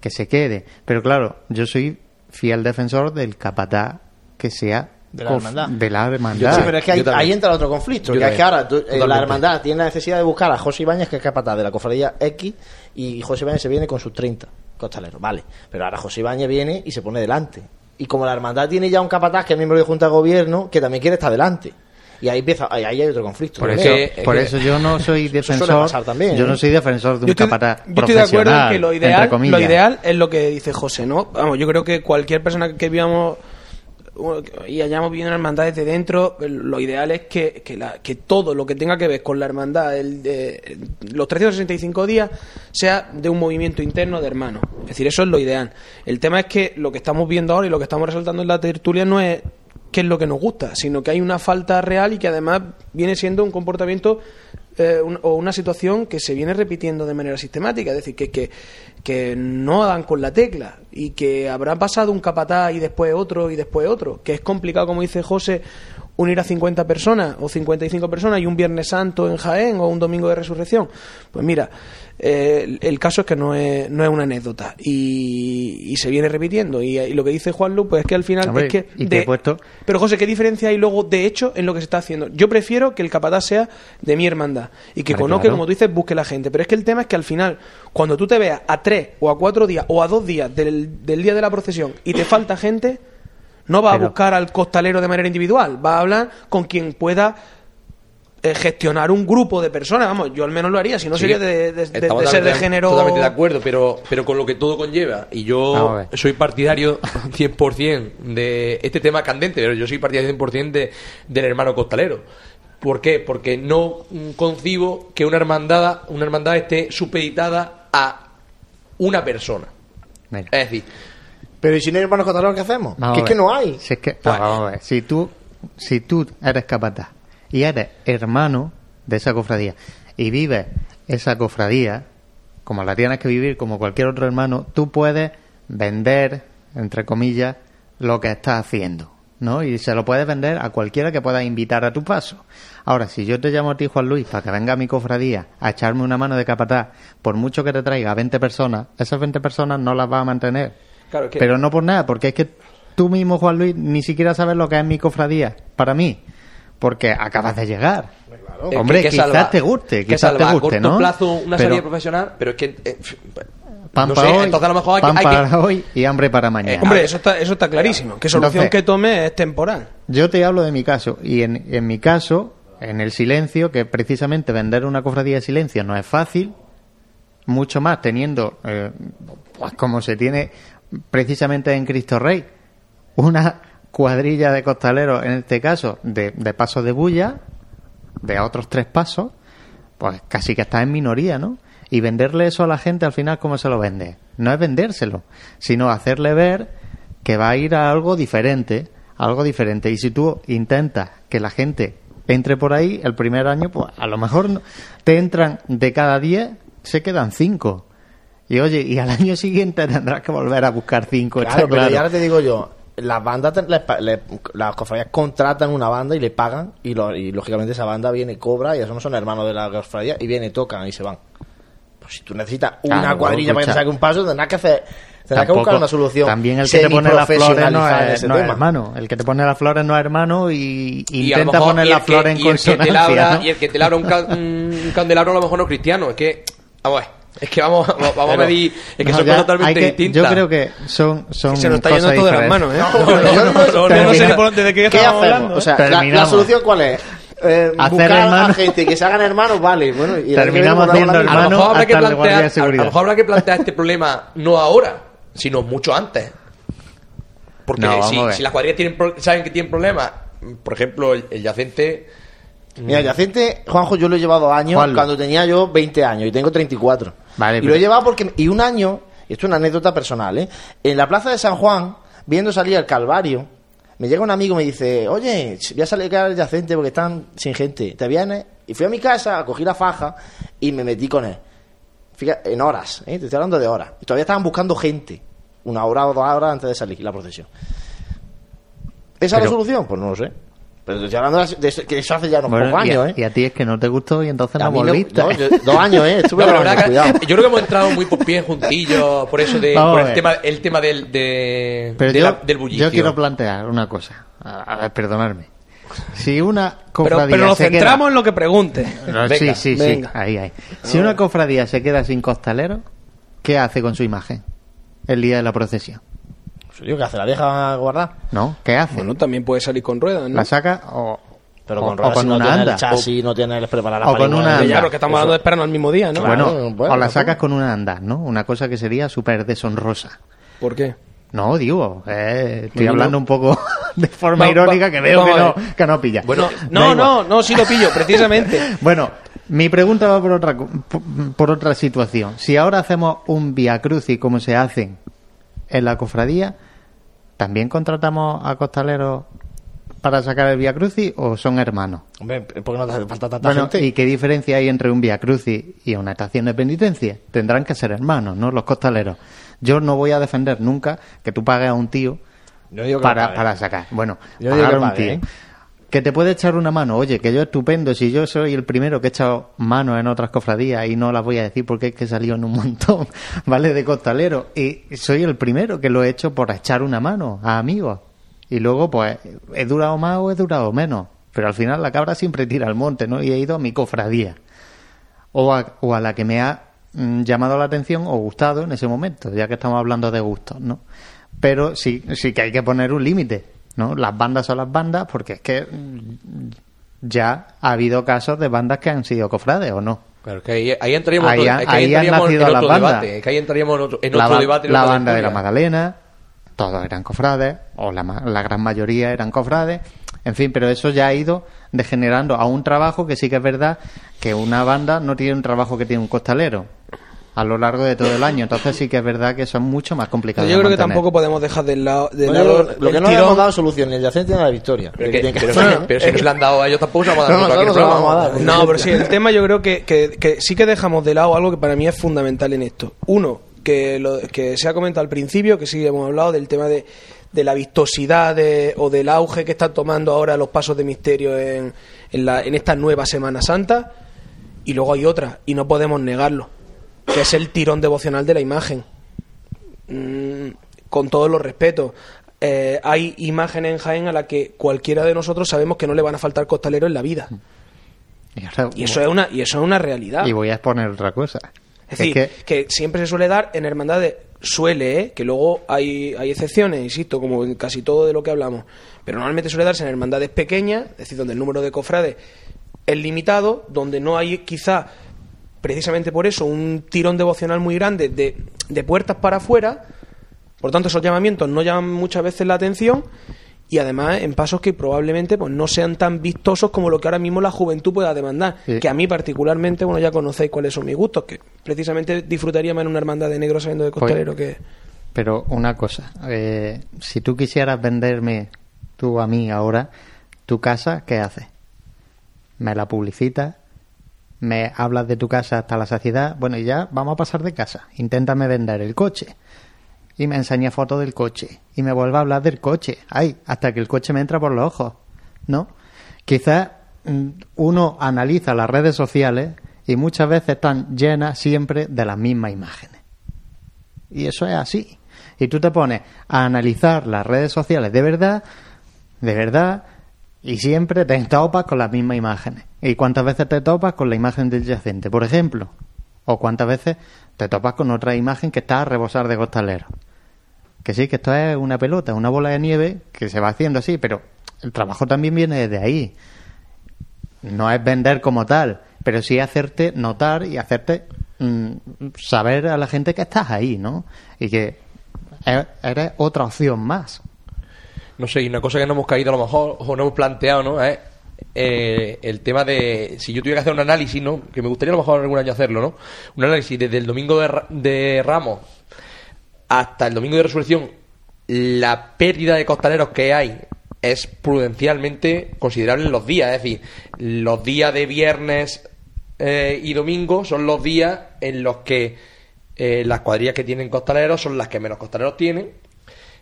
que se quede. Pero claro, yo soy fiel defensor del capataz que sea De la hermandad. de la hermandad. Sí, pero es que ahí, ahí entra otro conflicto. Que es que ahora tú- eh, la hermandad tiene la necesidad de buscar a José Ibáñez, que es capataz de la cofradía X, y José Ibáñez se viene con sus 30 costaleros. Vale, pero ahora José Ibáñez viene y se pone delante. Y como la hermandad tiene ya un capataz que es miembro de Junta de Gobierno, que también quiere estar delante. Y ahí empieza, ahí ahí hay otro conflicto. Por eso, por eso yo no soy defensor. también, yo ¿eh? no soy defensor de un capataz yo estoy de acuerdo en que lo ideal, lo ideal es lo que dice José, ¿no? Vamos, yo creo que cualquier persona que vivamos y hayamos vivido en hermandad desde dentro, lo ideal es que, que, que todo lo que tenga que ver con la hermandad, el de- los 365 días, sea de un movimiento interno de hermanos. Es decir, eso es lo ideal. El tema es que lo que estamos viendo ahora y lo que estamos resaltando en la tertulia no es qué es lo que nos gusta, sino que hay una falta real y que además viene siendo un comportamiento eh, un- o una situación que se viene repitiendo de manera sistemática, es decir, que, que, que no dan con la tecla y que habrá pasado un capataz y después otro y después otro, que es complicado, como dice José, unir a 50 personas o 55 personas y un Viernes Santo en Jaén o un Domingo de Resurrección. Pues mira, eh, el, caso es que no es, no es una anécdota y, y se viene repitiendo. Y, y lo que dice Juan Lu, pues es que al final Hombre, es que... y te de- he puesto- pero José, ¿qué diferencia hay luego de hecho en lo que se está haciendo? Yo prefiero que el capataz sea de mi hermandad y que Hombre, conozca, claro. como tú dices, busque la gente. Pero es que el tema es que al final, cuando tú te veas a tres o a cuatro días o a dos días del, del día de la procesión y te falta gente, no vas a buscar al costalero de manera individual, vas a hablar con quien pueda eh, gestionar un grupo de personas. Vamos, yo al menos lo haría, si no Sí, sería de, de- de- de estamos ser de totalmente- género. Totalmente de acuerdo, pero, pero con lo que todo conlleva. Y yo soy partidario 100% de este tema candente, pero yo soy partidario 100% de, del hermano costalero. ¿Por qué? Porque no concibo que una hermandad, una hermandad esté supeditada a una persona. Es decir, Pero ¿y si no hay hermanos costaleros, qué hacemos? Vamos que es que no hay. Si es que, no, vamos a ver. Si tú, si tú eres capataz y eres hermano de esa cofradía y vives esa cofradía, como la tienes que vivir como cualquier otro hermano, tú puedes vender, entre comillas, lo que estás haciendo. ¿no? Y se lo puedes vender a cualquiera que pueda invitar a tu paso. Ahora, si yo te llamo a ti, Juan Luis, para que venga a mi cofradía a echarme una mano de capataz, por mucho que te traiga 20 personas, esas 20 personas no las va a mantener. Claro, es que- Pero no por nada, porque es que tú mismo, Juan Luis, ni siquiera sabes lo que es mi cofradía, para mí. Porque acabas de llegar. Hombre, que- que quizás salva- te guste, que quizás salva te a guste, corto ¿no? plazo una Pero serie profesional, pero es que... eh, pan no para sé, hoy, entonces a lo mejor hay que- pan hay que- para hoy y hambre para mañana. Hombre, eso está, eso está clarísimo. Que solución Entonces- que tome es temporal. Yo te hablo de mi caso, y en, en mi caso, en el silencio, que precisamente vender una cofradía de silencio no es fácil, mucho más teniendo, eh, pues como se tiene precisamente en Cristo Rey, una cuadrilla de costaleros, en este caso, de, de pasos de bulla, de otros tres pasos, pues casi que está en minoría, ¿no? Y venderle eso a la gente al final, ¿cómo se lo vende? No es vendérselo, sino hacerle ver que va a ir a algo diferente, algo diferente. Y si tú intentas que la gente entre por ahí, el primer año, pues a lo mejor te entran de cada 10, se quedan 5. Y oye, y al año siguiente tendrás que volver a buscar 5. Claro, pero ya ahora te digo yo, las bandas, les las cofradías contratan una banda y le pagan y, lo- y lógicamente esa banda viene, cobra y eso no son hermanos de la cofradía y viene, tocan y se van. Pues si tú necesitas una Claro, cuadrilla para que te saque un paso, tendrás que hacer, tendrás que buscar una solución. También el que te pone las flores no es, no es hermano. El que te pone las flores no es hermano y, y intenta mejor- poner y las flores en y el que te consonancia. labra- ¿no? Y el que te labra un, ca- un candelabro a lo mejor no es cristiano. Es que, vamos a ver, es que vamos, vamos a medir, es que No, son ya cosas totalmente que- distintas. Yo creo que son, son Que se nos está yendo todo de las manos, ¿eh? No, no, yo no- Yo no sé por dónde- de qué ¿Qué estamos hacemos? hablando. O sea, la, solución cuál es? Eh, Hacer buscar a hermanos. gente que se hagan hermanos, vale. Bueno, y Terminamos a haciendo misma. a lo hermano mejor habrá que hasta el guardia de plantear, a lo mejor habrá que plantear este problema no ahora, sino mucho antes. Porque No, si, a las cuadrillas tienen, pro- saben que tienen problemas, por ejemplo, el, el yacente. Mira, Yacente, Juanjo, yo lo he llevado años Juanlo. cuando tenía yo 20 años y tengo 34. Vale, y pero- lo he llevado porque. Y un año, y esto es una anécdota personal, ¿eh? En la plaza de San Juan, viendo salir el Calvario, me llega un amigo y me dice: Oye, voy a salir al Yacente porque están sin gente. ¿Te vienes? Y fui a mi casa, cogí la faja y me metí con él. Fíjate, en horas, ¿eh? Te estoy hablando de horas. Y todavía estaban buscando gente. Una hora o dos horas antes de salir la procesión. ¿Esa es la solución? Pues no lo sé. Pero estoy hablando de, eso- que eso hace ya unos Bueno, pocos y, a, años, ¿eh? y a ti es que no te gustó y entonces no volviste. no, yo- dos años, ¿eh? Estuve No, la que- yo creo que hemos entrado muy por pie juntillos por eso de Vamos por el tema el tema del de, Pero de yo, la- del bullicio. yo quiero plantear una cosa. A, perdonadme. Si una Pero, cofradía pero nos se queda- centramos en lo que pregunte. No, Venga, sí, sí, venga. sí. Ahí, ahí. Si una cofradía se queda sin costalero, ¿qué hace con su imagen el día de la procesión? Yo, ¿qué hace? ¿La deja guardar? ¿No? ¿Qué hace? Bueno, también puede salir con ruedas, ¿no? ¿La saca o, Pero o- con o ruedas, con si no una tiene anda? el chasis, no tiene el preparar la o con una de- anda. Ya, pero que estamos hablando de esperarnos al mismo día, ¿no? Bueno, Claro, bueno, o la pues. sacas con una andar, ¿no? Una cosa que sería súper deshonrosa. ¿Por qué? No, digo, eh, estoy No, no. hablando un poco de forma Va- irónica va- que veo que no, que no pilla. Bueno, No, no, no, sí lo pillo, precisamente. Bueno, mi pregunta va por otra, por, otra situación. Si ahora hacemos un via crucis como se hacen en la cofradía, ¿también contratamos a costaleros para sacar el via crucis o son hermanos? Hombre, ¿por qué no te hace falta tanta Bueno, gente? ¿y qué diferencia hay entre un via crucis y una estación de penitencia? Tendrán que ser hermanos, ¿no? Los costaleros. Yo no voy a defender nunca que tú pagues a un tío para, sacar. Bueno, Yo digo pagar que a un pague, tío. ¿eh? Que te puede echar una mano. Oye, que yo estupendo. Si yo soy el primero que he echado mano en otras cofradías y no las voy a decir porque es que he salido en un montón, ¿vale? De costalero. Y soy el primero que lo he hecho por echar una mano a amigos. Y luego, pues, he durado más o he durado menos. Pero al final la cabra siempre tira al monte, ¿no? Y he ido a mi cofradía. O a, o a la que me ha mm, llamado la atención o gustado en ese momento, ya que estamos hablando de gustos, ¿no? Pero sí, sí que hay que poner un límite, ¿no? Las bandas son las bandas, porque es que ya ha habido casos de bandas que han sido cofrades, ¿o no? Claro, que ahí, ahí entraríamos, Ahí otro- es que ahí ahí han entraríamos nacido en otro debate. es que ahí entraríamos en otro, en la, otro debate. en la otra banda de la. Magdalena, todos eran cofrades, o la, la gran mayoría eran cofrades, en fin, pero eso ya ha ido degenerando a un trabajo que sí que es verdad que una banda no tiene un trabajo que tiene un costalero a lo largo de todo el año, entonces sí que es verdad que son mucho más complicados. Yo de creo que tampoco podemos dejar de lado, de Bueno, lado lo, lo que no le hemos dado solución ni el yacente ni a la victoria. Pero, Que que- tiene que- pero si, pero si no se le han dado a ellos tampoco se vamos a dar No, lo programa. vamos a dar. No, pero sí, el tema yo creo que, que, que sí que dejamos de lado algo que para mí es fundamental en esto. Uno, que, lo, que se ha comentado al principio, que sí hemos hablado del tema de, de la vistosidad de- o del auge que están tomando ahora los pasos de misterio en, en, la- en esta nueva Semana Santa. Y luego hay otra, y no podemos negarlo, que es el tirón devocional de la imagen. Mm, con todos los respetos. eh, hay imágenes en Jaén a las que cualquiera de nosotros sabemos que no le van a faltar costaleros en la vida. Y, ahora- Y eso es una, y eso es una realidad. y voy a exponer otra cosa. Es decir, que que... siempre se suele dar en hermandades, suele, ¿eh? que luego hay, hay excepciones, insisto, como en casi todo de lo que hablamos, pero normalmente suele darse en hermandades pequeñas, es decir, donde el número de cofrades es limitado, donde no hay quizá, precisamente por eso, un tirón devocional muy grande de, de puertas para afuera, por tanto esos llamamientos no llaman muchas veces la atención y además en pasos que probablemente pues no sean tan vistosos como lo que ahora mismo la juventud pueda demandar. Sí. Que a mí particularmente, bueno, ya conocéis cuáles son mis gustos, que precisamente disfrutaría más en una hermandad de negro saliendo de costalero que... Pero una cosa, eh, si tú quisieras venderme tú a mí ahora tu casa, ¿qué haces? ¿Me la publicitas? ¿Me hablas de tu casa hasta la saciedad? Bueno, y ya vamos a pasar de casa. Inténtame vender el coche. Y me enseña fotos del coche. Y me vuelve a hablar del coche. Ay, hasta que el coche me entra por los ojos. ¿No? Quizás mm, uno analiza las redes sociales y muchas veces están llenas siempre de las mismas imágenes. Y eso es así. Y tú te pones a analizar las redes sociales de verdad, de verdad, y siempre te topas con las mismas imágenes. ¿Y cuántas veces te topas con la imagen del yacente, por ejemplo? ¿O cuántas veces te topas con otra imagen que está a rebosar de costalero? Que sí, que esto es una pelota, una bola de nieve que se va haciendo así, pero el trabajo también viene desde ahí. No es vender como tal, pero sí hacerte notar y hacerte mm, saber a la gente que estás ahí, ¿no? Y que e- eres otra opción más. No sé, y una cosa que no hemos caído a lo mejor, o no hemos planteado, ¿no? Es eh, el tema de si yo tuviera que hacer un análisis, ¿no? Que me gustaría a lo mejor algún año hacerlo, ¿no? Un análisis desde el domingo de, de Ramos hasta el domingo de Resurrección, la pérdida de costaleros que hay es prudencialmente considerable en los días. Es decir, los días de viernes eh, y domingo son los días en los que eh, las cuadrillas que tienen costaleros son las que menos costaleros tienen.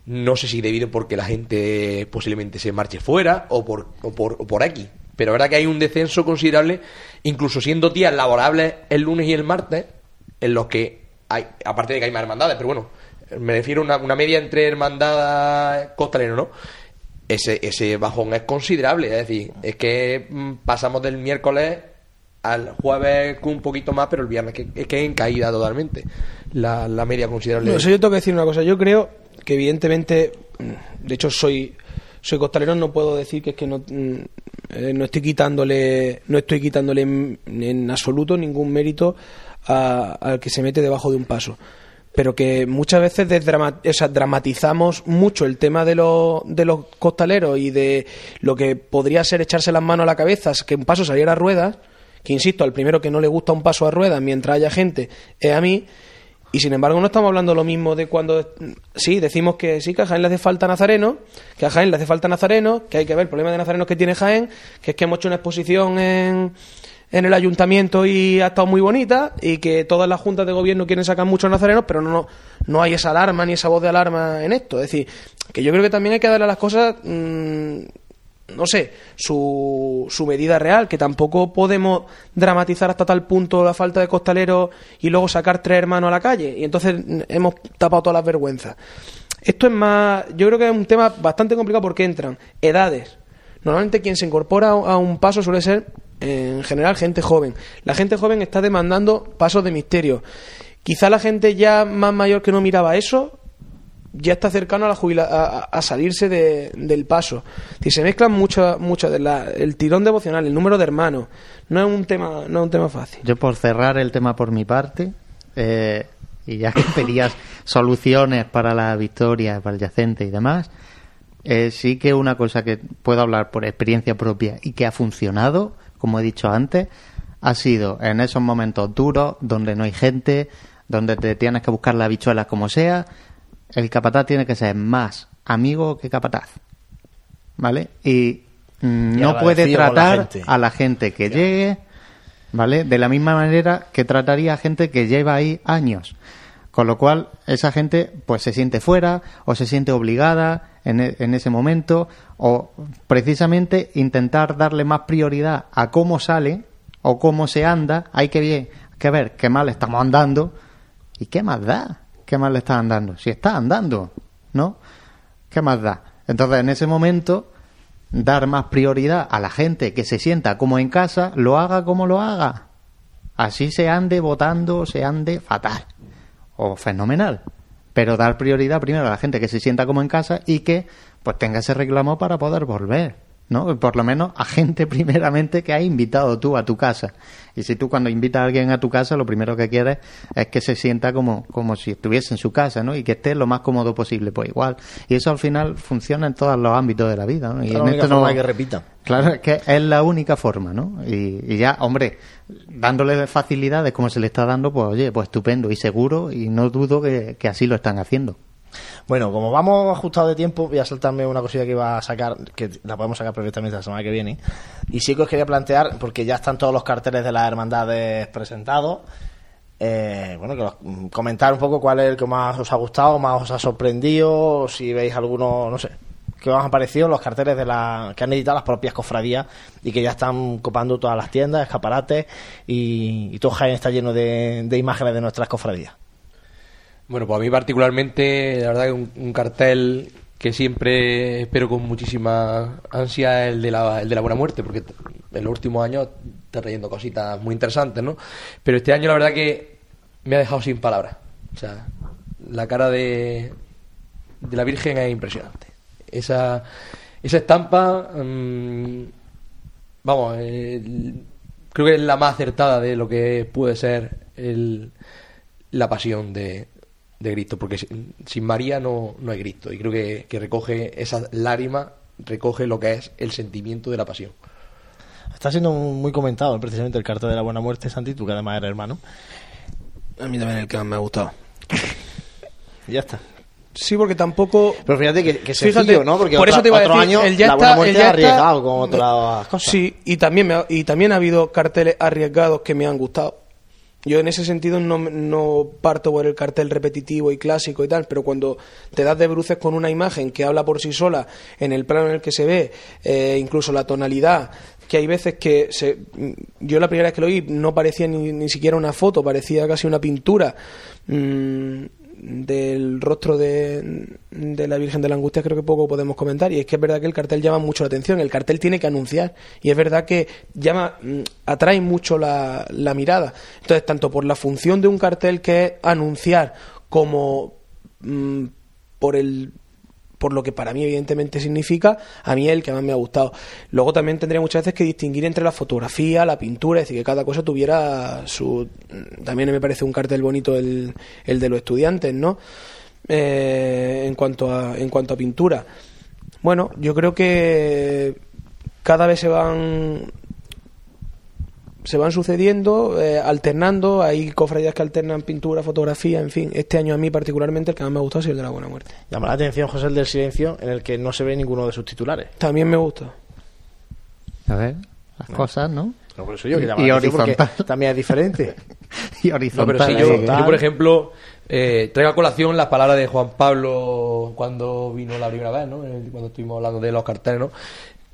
No sé si debido porque la gente posiblemente se marche fuera o por, o por, o por aquí. Pero verdad que hay un descenso considerable, incluso siendo días laborables el lunes y el martes, en los que hay, aparte de que hay más hermandades, pero bueno, me refiero a una, una media entre hermandad costalero, ¿no? Ese, ese bajón es considerable, es decir, es que mm, pasamos del miércoles al jueves con un poquito más, pero el viernes que, es que en caída totalmente la, la media considerable. No, eso yo tengo que decir una cosa. Yo creo que evidentemente, de hecho soy soy costalero, no puedo decir que es que no, eh, no estoy quitándole no estoy quitándole en, absoluto ningún mérito al que se mete debajo de un paso. Pero que muchas veces dramatizamos mucho el tema de, los de los costaleros y de lo que podría ser echarse las manos a la cabeza, que un paso saliera a ruedas, que insisto, al primero que no le gusta un paso a ruedas mientras haya gente es a mí, y sin embargo no estamos hablando lo mismo de cuando sí, decimos que sí, que a Jaén le hace falta Nazareno, que a Jaén le hace falta Nazareno, que hay que ver el problema de Nazarenos que tiene Jaén, que es que hemos hecho una exposición en, en el ayuntamiento y ha estado muy bonita, y que todas las juntas de gobierno quieren sacar muchos nazarenos, pero no, no, no hay esa alarma ni esa voz de alarma en esto. Es decir, que yo creo que también hay que darle a las cosas mm, no sé, su, su medida real, que tampoco podemos dramatizar hasta tal punto la falta de costaleros y luego sacar tres hermanos a la calle. Y entonces hemos tapado todas las vergüenzas. Esto es más, yo creo que es un tema bastante complicado porque entran edades. Normalmente quien se incorpora a un paso suele ser, en general, gente joven. La gente joven está demandando pasos de misterio. Quizá la gente ya más mayor que no miraba eso, ya está cercano a, la jubila- a, a- salirse de- del paso. Si se mezclan mucho, mucho de la- el tirón devocional, el número de hermanos, no es un tema, no es un tema fácil. Yo por cerrar el tema por mi parte, eh, y ya que pedías soluciones para la victoria, para el yacente y demás, eh, sí que una cosa que puedo hablar por experiencia propia y que ha funcionado, como he dicho antes, ha sido en esos momentos duros, donde no hay gente, donde te tienes que buscar las bichuelas como sea, el capataz tiene que ser más amigo que capataz. ¿Vale? Y mm, no puede la tratar a la gente que llegue, ¿vale? De la misma manera que trataría a gente que lleva ahí años. Con lo cual, esa gente pues se siente fuera o se siente obligada. en, e- en ese momento, o precisamente intentar darle más prioridad a cómo sale o cómo se anda. Hay que, bien, que ver qué mal estamos andando y qué más da, qué mal le está andando. Si está andando, ¿no? ¿Qué más da? Entonces, en ese momento, dar más prioridad a la gente que se sienta como en casa, lo haga como lo haga. Así se ande votando, se ande fatal o fenomenal. Pero dar prioridad primero a la gente que se sienta como en casa y que pues tenga ese reclamo para poder volver. ¿No? Por lo menos a gente primeramente que has invitado tú a tu casa. Y si tú cuando invitas a alguien a tu casa, lo primero que quieres es que se sienta como, como si estuviese en su casa, ¿no? Y que esté lo más cómodo posible, pues igual. Y eso al final funciona en todos los ámbitos de la vida, ¿no? Y la en única esto no- forma de que repitan. Claro, es que es la única forma, ¿no? Y, y ya, hombre, dándole facilidades como se le está dando, pues oye, pues estupendo y seguro y no dudo que, que así lo están haciendo. Bueno, como vamos ajustados de tiempo, voy a saltarme una cosilla que iba a sacar, que la podemos sacar perfectamente la semana que viene. Y sí que os quería plantear, porque ya están todos los carteles de las hermandades presentados, eh, bueno, que los- mm, comentar un poco cuál es el que más os ha gustado, más os ha sorprendido, si veis alguno, no sé, qué os han parecido los carteles de la, que han editado las propias cofradías y que ya están copando todas las tiendas, escaparates y, y todo Jaén está lleno de, de imágenes de nuestras cofradías. Bueno, pues a mí particularmente, la verdad que un, cartel que siempre espero con muchísima ansia el de la, el de la buena muerte, porque en los últimos años está trayendo cositas muy interesantes, ¿no? Pero este año la verdad que me ha dejado sin palabras. O sea, la cara de, de la Virgen es impresionante. Esa, esa estampa, mm, vamos, eh, creo que es la más acertada de lo que puede ser el, la pasión de, de Cristo, porque sin, María no, no hay Cristo. Y creo que, que recoge esa lágrima, recoge lo que es el sentimiento de la pasión. Está siendo muy comentado precisamente el cartel de la buena muerte, Santi, tú que además eres hermano. A mí también el que más me ha gustado. Ya está. Sí, porque tampoco. Pero fíjate que, que Fíjate, sencillo, ¿no? Porque por eso te iba a otro decir, año el ya la está- buena muerte el ya ha está- arriesgado con otras cosas. Sí, y también, me ha, y también ha habido carteles arriesgados que me han gustado. Yo en ese sentido no, no parto por el cartel repetitivo y clásico y tal, pero cuando te das de bruces con una imagen que habla por sí sola, en el plano en el que se ve, eh, incluso la tonalidad, que hay veces que se, yo la primera vez que lo vi no parecía ni, ni siquiera una foto, parecía casi una pintura mm, del rostro de, de la Virgen de la Angustia, creo que poco podemos comentar. Y es que es verdad que el cartel llama mucho la atención, el cartel tiene que anunciar. Y es verdad que llama, mm, atrae mucho la, la mirada. Entonces, tanto por la función de un cartel que es anunciar, como mm, por el por lo que para mí evidentemente significa, a mí es el que más me ha gustado. Luego también tendría muchas veces que distinguir entre la fotografía, la pintura, es decir, que cada cosa tuviera su... También me parece un cartel bonito el, el de los estudiantes, ¿no? Eh, en, cuanto a, en cuanto a pintura. Bueno, yo creo que cada vez se van se van sucediendo, eh, alternando, hay cofradías que alternan pintura, fotografía, en fin. Este año a mí particularmente el que más me ha gustado ha sido el de la Buena Muerte. Llama la atención José el del silencio, en el que no se ve ninguno de sus titulares. También me gusta. A ver, las cosas, ¿no? No, por eso yo que llama y la atención porque horizontal. también es diferente. y No, horizontal. pero sí, yo, por ejemplo, eh, traigo a colación las palabras de Juan Pablo cuando vino la primera vez, ¿no? El- Cuando estuvimos hablando de los carteles, ¿no?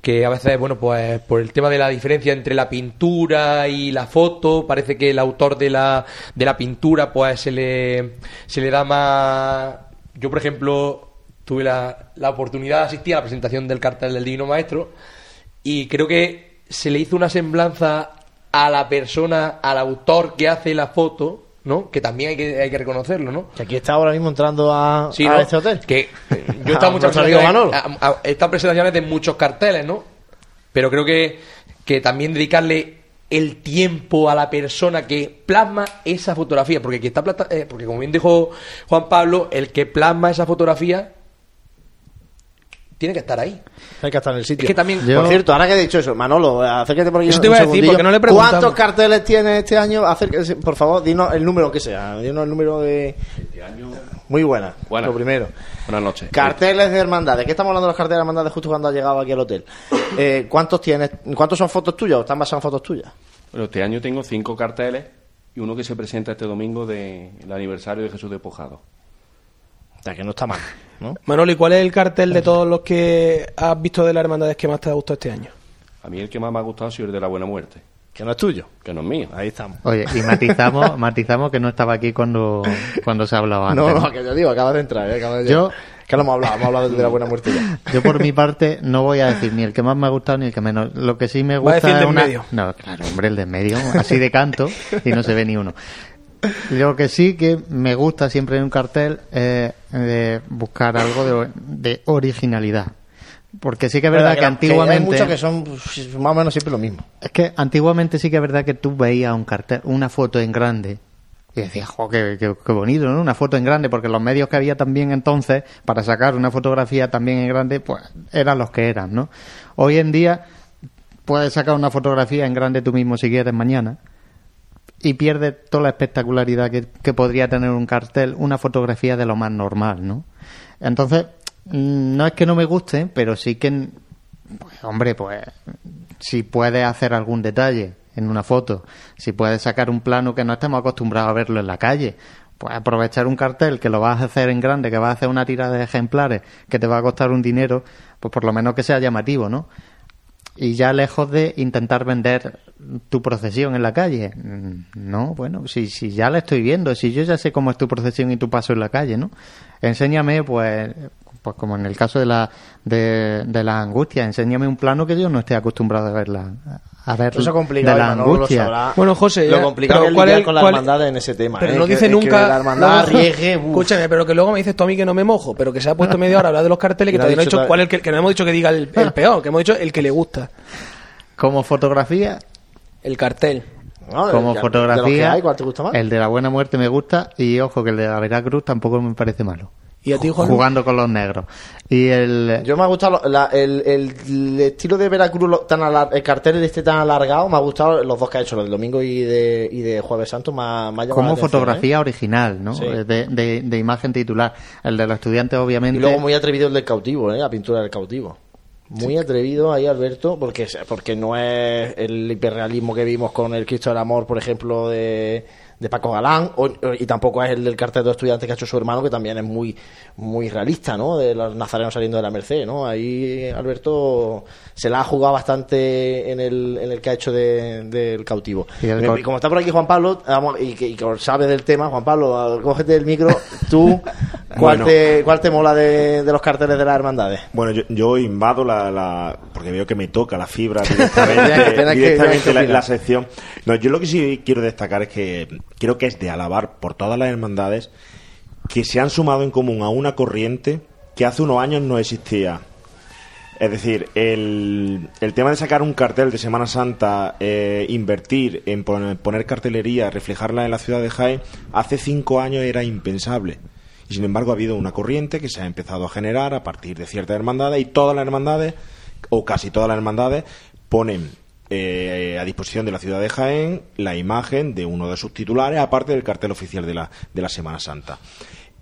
Que a veces, bueno, pues por el tema de la diferencia entre la pintura y la foto, parece que el autor de la, de la pintura, pues se le, se le da más. Yo, por ejemplo, tuve la, la oportunidad de asistir a la presentación del cartel del Divino Maestro y creo que se le hizo una semblanza a la persona, al autor que hace la foto, ¿no? Que también hay que, hay que reconocerlo, ¿no? Que aquí está ahora mismo entrando a, Sí, a ¿no? este hotel. Que yo he estado muchas presentaciones, de muchos carteles, ¿no? Pero creo que, que también dedicarle el tiempo a la persona que plasma esa fotografía, porque que está eh, porque como bien dijo Juan Pablo, el que plasma esa fotografía tiene que estar ahí. Hay que estar en el sitio. Es que también- Por cierto, ahora que he dicho eso, Manolo, acércate por aquí. Eso te iba a decir, porque no le preguntamos. ¿Cuántos carteles tiene este año? Acérquese, por favor, dinos el número que sea. Dinos el número de. Muy buena. Buena. Lo primero. Buenas noches. Carteles de hermandades. ¿Qué estamos hablando de los carteles de hermandades justo cuando has llegado aquí al hotel? Eh, ¿Cuántos tienes? ¿Cuántos son fotos tuyas o están basados en fotos tuyas? Bueno, este año tengo cinco carteles y uno que se presenta este domingo del aniversario de Jesús despojado. O sea, que no está mal. ¿No? Manolo, ¿y cuál es el cartel de todos los que has visto de las hermandades que más te ha gustado este año? A mí el que más me ha gustado ha sido el de la buena muerte. Que no es tuyo. Que no es mío. Ahí estamos. Oye, y matizamos, matizamos que no estaba aquí cuando, cuando se hablaba antes. No, no, que yo digo, acaba de entrar, ¿eh? acaba de Yo- Que no hemos hablado, hemos hablado de la buena muerte ya. Yo por mi parte no voy a decir ni el que más me ha gustado ni el que menos. Lo que sí me gusta decir el es una... medio. No, claro, hombre, el de en medio, así de canto y no se ve ni uno. Lo que sí que me gusta siempre en un cartel es eh, buscar algo de, de originalidad. Porque sí que es verdad que, hay antiguamente... muchos que son pues, más o menos siempre lo mismo. Es que antiguamente sí que es verdad que tú veías un cartel, una foto en grande y decías, jo, qué, qué- qué bonito, ¿no? Una foto en grande, porque los medios que había también entonces para sacar una fotografía también en grande, pues eran los que eran, ¿no? Hoy en día puedes sacar una fotografía en grande tú mismo si quieres mañana y pierdes toda la espectacularidad que, que podría tener un cartel, una fotografía de lo más normal, ¿no? Entonces, mm, no es que no me guste, pero sí que, pues, hombre, pues si puedes hacer algún detalle en una foto, si puedes sacar un plano que no estemos acostumbrados a verlo en la calle, pues aprovechar un cartel que lo vas a hacer en grande, que vas a hacer una tira de ejemplares, que te va a costar un dinero, pues por lo menos que sea llamativo, ¿no? Y ya lejos de intentar vender tu procesión en la calle. Mm, No, bueno, si, si ya la estoy viendo, si yo ya sé cómo es tu procesión y tu paso en la calle, ¿no? Enséñame, pues, pues como en el caso de la, de, de la angustia, enséñame un plano que yo no esté acostumbrado a verla. A ver Eso es complicado, de la lo angustia. sabrá. Bueno, José, lo ya- complicado pero ¿cuál es- con las cuál- hermandades en ese tema. Pero ¿eh? no Que- dice es que nunca. la hermandad luego-. Escúchame, pero que luego me dices tú a mí que no me mojo, pero que se ha puesto media hora a hablar de los carteles que No ha todavía no he dicho tal- cuál es el que, que no hemos dicho que diga el, el peor, que hemos dicho el que le gusta. Como fotografía, El cartel. No, como ya- fotografía, los que hay, ¿cuál te gusta más? el de la buena muerte me gusta y ojo que el de la Veracruz tampoco me parece malo. ¿Y a ti, Juan? Jugando con los negros. Y el... Yo me ha gustado lo- la- el, el- el estilo de Veracruz, lo- tan alar- el cartel de este tan alargado, me ha gustado los dos que ha hecho, los de domingo y de, y de Jueves Santo, me ha, me ha llamado como la atención, fotografía original, ¿no? Sí. De, de- de imagen titular. El de los estudiantes, ¿eh? obviamente. Y luego muy atrevido el del cautivo, ¿eh? la pintura del cautivo. Muy atrevido ahí, Alberto, porque, porque no es el hiperrealismo que vimos con el Cristo del Amor, por ejemplo, de, de Paco Galán, o- y tampoco es el del cartel de los estudiantes que ha hecho su hermano, que también es muy muy realista, ¿no? De los nazarenos saliendo de la Merced, ¿no? Ahí Alberto se la ha jugado bastante en el, en el que ha hecho de- del cautivo. Y el Y cau- como está por aquí Juan Pablo, y que, y que sabe del tema, Juan Pablo, cógete el micro, tú, ¿cuál, Bueno. te, ¿cuál te mola de, de los carteles de las hermandades? Bueno, yo, yo invado la, la- porque veo que me toca la fibra directamente, directamente la, la sección. No, yo lo que sí quiero destacar es que creo que es de alabar por todas las hermandades que se han sumado en común a una corriente que hace unos años no existía. Es decir, el, tema de sacar un cartel de Semana Santa, eh, invertir en poner, poner cartelería, reflejarla en la ciudad de Jaén, hace cinco años era impensable. Y sin embargo ha habido una corriente que se ha empezado a generar a partir de ciertas hermandades y todas las hermandades, o casi todas las hermandades, ponen eh, a disposición de la ciudad de Jaén la imagen de uno de sus titulares, aparte del cartel oficial de la, de la Semana Santa.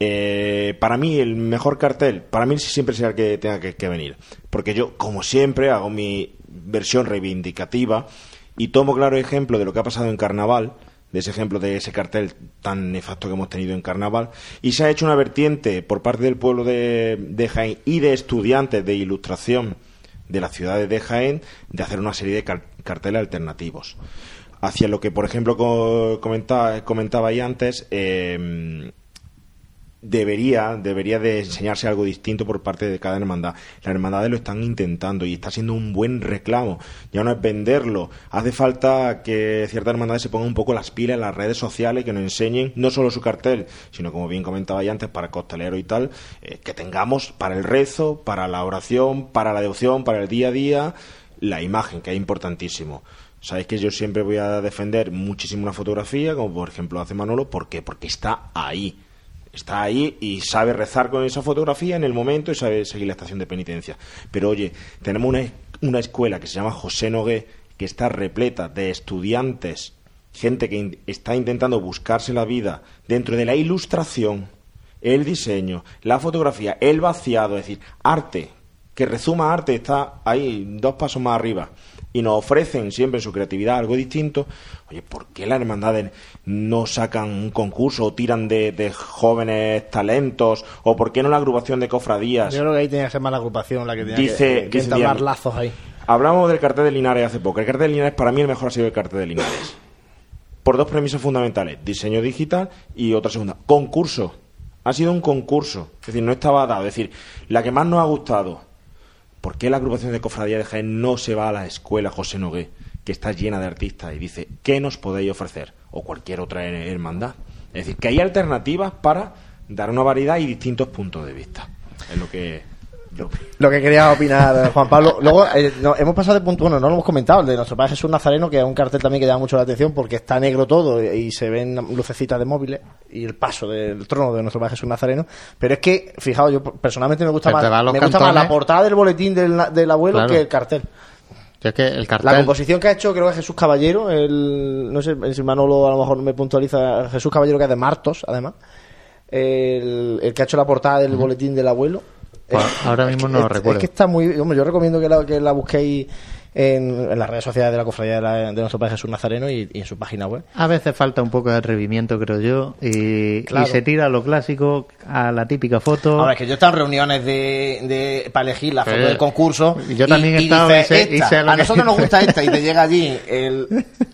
Eh, para mí el mejor cartel, para mí siempre será el que tenga que, venir, porque yo, como siempre, hago mi versión reivindicativa y tomo claro ejemplo de lo que ha pasado en Carnaval, de ese ejemplo de ese cartel tan nefasto que hemos tenido en Carnaval, y se ha hecho una vertiente por parte del pueblo de Jaén y de estudiantes de ilustración de las ciudades de Jaén de hacer una serie de car- carteles alternativos. Hacia lo que, por ejemplo, co- comentaba, comentaba ahí antes, eh, debería, debería de enseñarse algo distinto por parte de cada hermandad. Las hermandades lo están intentando y está siendo un buen reclamo. Ya no es venderlo. Hace falta que ciertas hermandades se pongan un poco las pilas en las redes sociales, que nos enseñen no solo su cartel, sino como bien comentaba ya antes, para costalero y tal, eh, que tengamos para el rezo, para la oración, para la devoción, para el día a día, la imagen, que es importantísimo. Sabéis que yo siempre voy a defender muchísimo una fotografía, como por ejemplo hace Manolo, ¿por qué? Porque está ahí está ahí y sabe rezar con esa fotografía en el momento y sabe seguir la estación de penitencia. Pero oye, tenemos una, una escuela que se llama José Nogué, que está repleta de estudiantes, gente que está intentando buscarse la vida dentro de la ilustración, el diseño, la fotografía, el vaciado, es decir, arte, que resuma arte, está ahí dos pasos más arriba. Y nos ofrecen siempre en su creatividad algo distinto, oye, ¿por qué las hermandades no sacan un concurso o tiran de, de jóvenes talentos? ¿O por qué no la agrupación de cofradías? Yo creo que ahí tenía que ser más la agrupación la que tenía Dice- que, que entablar lazos ahí. Hablamos del cartel de Linares hace poco. El cartel de Linares para mí el mejor ha sido el cartel de Linares. Por dos premisas fundamentales. Diseño digital y otra segunda. Concurso. Ha sido un concurso. Es decir, no estaba dado. Es decir, la que más nos ha gustado. ¿Por qué la agrupación de cofradía de Jaén no se va a la escuela José Nogué, que está llena de artistas, y dice, ¿qué nos podéis ofrecer? O cualquier otra her- hermandad. Es decir, que hay alternativas para dar una variedad y distintos puntos de vista. Es lo que... Lo que quería opinar Juan Pablo. Luego eh, no, hemos pasado de punto, bueno, no lo hemos comentado, el de nuestro padre Jesús Nazareno, que es un cartel también que llama mucho la atención porque está negro todo y se ven lucecitas de móviles y el paso del trono de nuestro padre Jesús Nazareno. Pero es que, fijaos, yo personalmente me gusta más, me gusta más la portada del boletín del, abuelo Claro. que el cartel. Yo es que el La composición que ha hecho, creo que Jesús Caballero, el, no sé si Manolo a lo mejor me puntualiza, Jesús Caballero que es de Martos, además, el, el que ha hecho la portada del boletín del abuelo. Pues ahora mismo no lo recuerdo. Es que está muy. Hombre, yo recomiendo que la, que la busquéis en, en las redes sociales de la cofradía de, la- de nuestro Padre Jesús Nazareno y, y en su página web. A veces falta un poco de atrevimiento, creo yo, y, Claro. y se tira a lo clásico, a la típica foto. Ahora, es que yo he estado en reuniones de, de, para elegir la foto Eh, del concurso. y yo también he estado dices, y sé- y "Esta". sé lo A que- nosotros nos gusta esta y te llega allí el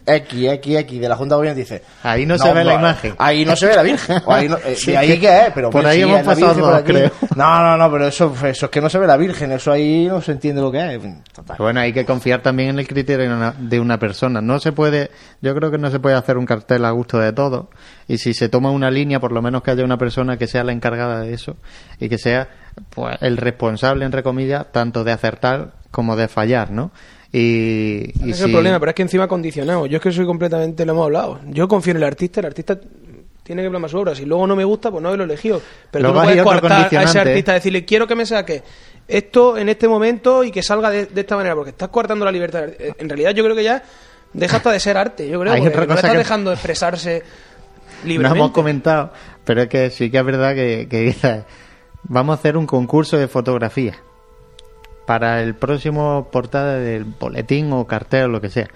XXX de la Junta de Gobierno y dice. Ahí no se ve la imagen". Ahí no se ve la Virgen. O ahí no, eh, Sí, ¿De ahí que- qué es? Pero por hombre, ahí sí, hemos pasado Virgen por todos, aquí. creo. No, no, no, pero eso, eso es que no se ve la Virgen. Eso ahí no se entiende lo que es. Total. Bueno, hay que confiar también en el criterio de una, de una persona. No se puede, yo creo que no se puede hacer un cartel a gusto de todos. Y si se toma una línea, por lo menos que haya una persona que sea la encargada de eso y que sea pues, el responsable, entre comillas, tanto de acertar como de fallar, ¿no? Y, Ese y es el problema, pero es que encima condicionado. Yo es que soy completamente, lo hemos hablado. Yo confío en el artista, el artista tiene que plasmar su obra. Si luego no me gusta, pues no lo he elegido. Pero Luego tú no puedes otro coartar a ese artista, decirle, quiero que me saque esto en este momento y que salga de, de esta manera, porque estás coartando la libertad. Eh, En realidad yo creo que ya deja hasta de ser arte, yo creo, Hay porque no estás que- dejando de expresarse no libremente. hemos comentado, pero es que sí que es verdad que, que dices, vamos a hacer un concurso de fotografía para el próximo portada del boletín o cartel o lo que sea.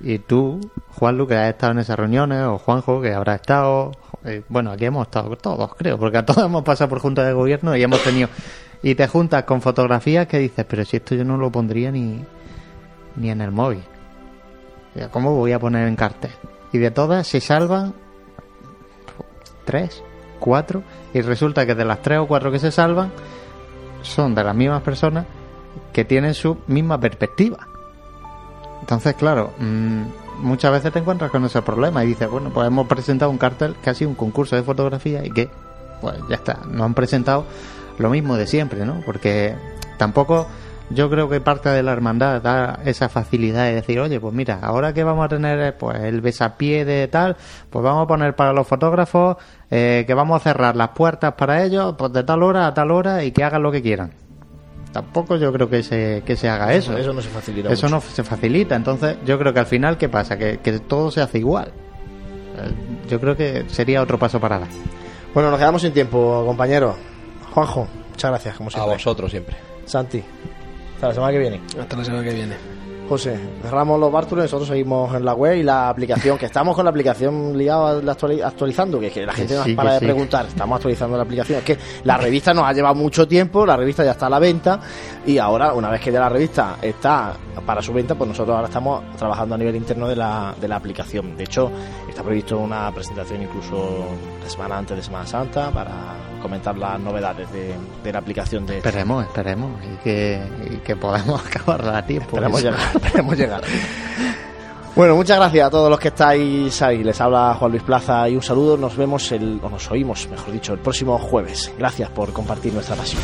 Y tú, Juanlu, que has estado en esas reuniones, o Juanjo, que habrá estado, eh, bueno, aquí hemos estado todos, creo, porque a todos hemos pasado por junta de gobierno y hemos tenido, y te juntas con fotografías que dices, pero si esto yo no lo pondría ni, ni en el móvil. ¿Cómo voy a poner en cartel? Y de todas se salvan tres, cuatro, y resulta que de las tres o cuatro que se salvan son de las mismas personas que tienen su misma perspectiva. Entonces, claro, mm, muchas veces te encuentras con ese problema y dices, bueno, pues hemos presentado un cartel que ha sido un concurso de fotografía y que, pues ya está, nos han presentado lo mismo de siempre, ¿no? Porque tampoco yo creo que parte de la hermandad da esa facilidad de decir, oye, pues mira, ahora que vamos a tener eh, pues el besapié de tal, pues vamos a poner para los fotógrafos eh, que vamos a cerrar las puertas para ellos, pues de tal hora a tal hora y que hagan lo que quieran. Tampoco yo creo que se, que se haga eso. Eso no se facilita Eso mucho. no se facilita. Entonces, yo creo que al final, ¿qué pasa? Que, que todo se hace igual. Eh, Yo creo que sería otro paso para dar. Bueno, nos quedamos sin tiempo, compañero. Juanjo, muchas gracias, como A siempre. vosotros siempre. Santi, hasta la semana que viene. Hasta la semana que viene. José, cerramos los bártulos, nosotros seguimos en la web y la aplicación, que estamos con la aplicación liada actualizando, que, es que la gente nos sí, para de sí. preguntar, estamos actualizando la aplicación. Es que la revista nos ha llevado mucho tiempo, la revista ya está a la venta y ahora, una vez que ya la revista está para su venta, pues nosotros ahora estamos trabajando a nivel interno de la, de la aplicación. De hecho, está previsto una presentación incluso la semana antes de Semana Santa para comentar las novedades de, de la aplicación de, Esperemos, esperemos. Y que, y que podamos acabarla a tiempo. Esperemos Eso. llegar, esperemos llegar. Bueno, muchas gracias a todos los que estáis ahí. Les habla Juan Luis Plaza y un saludo. Nos vemos, el, o nos oímos, mejor dicho, el próximo jueves. Gracias por compartir nuestra pasión.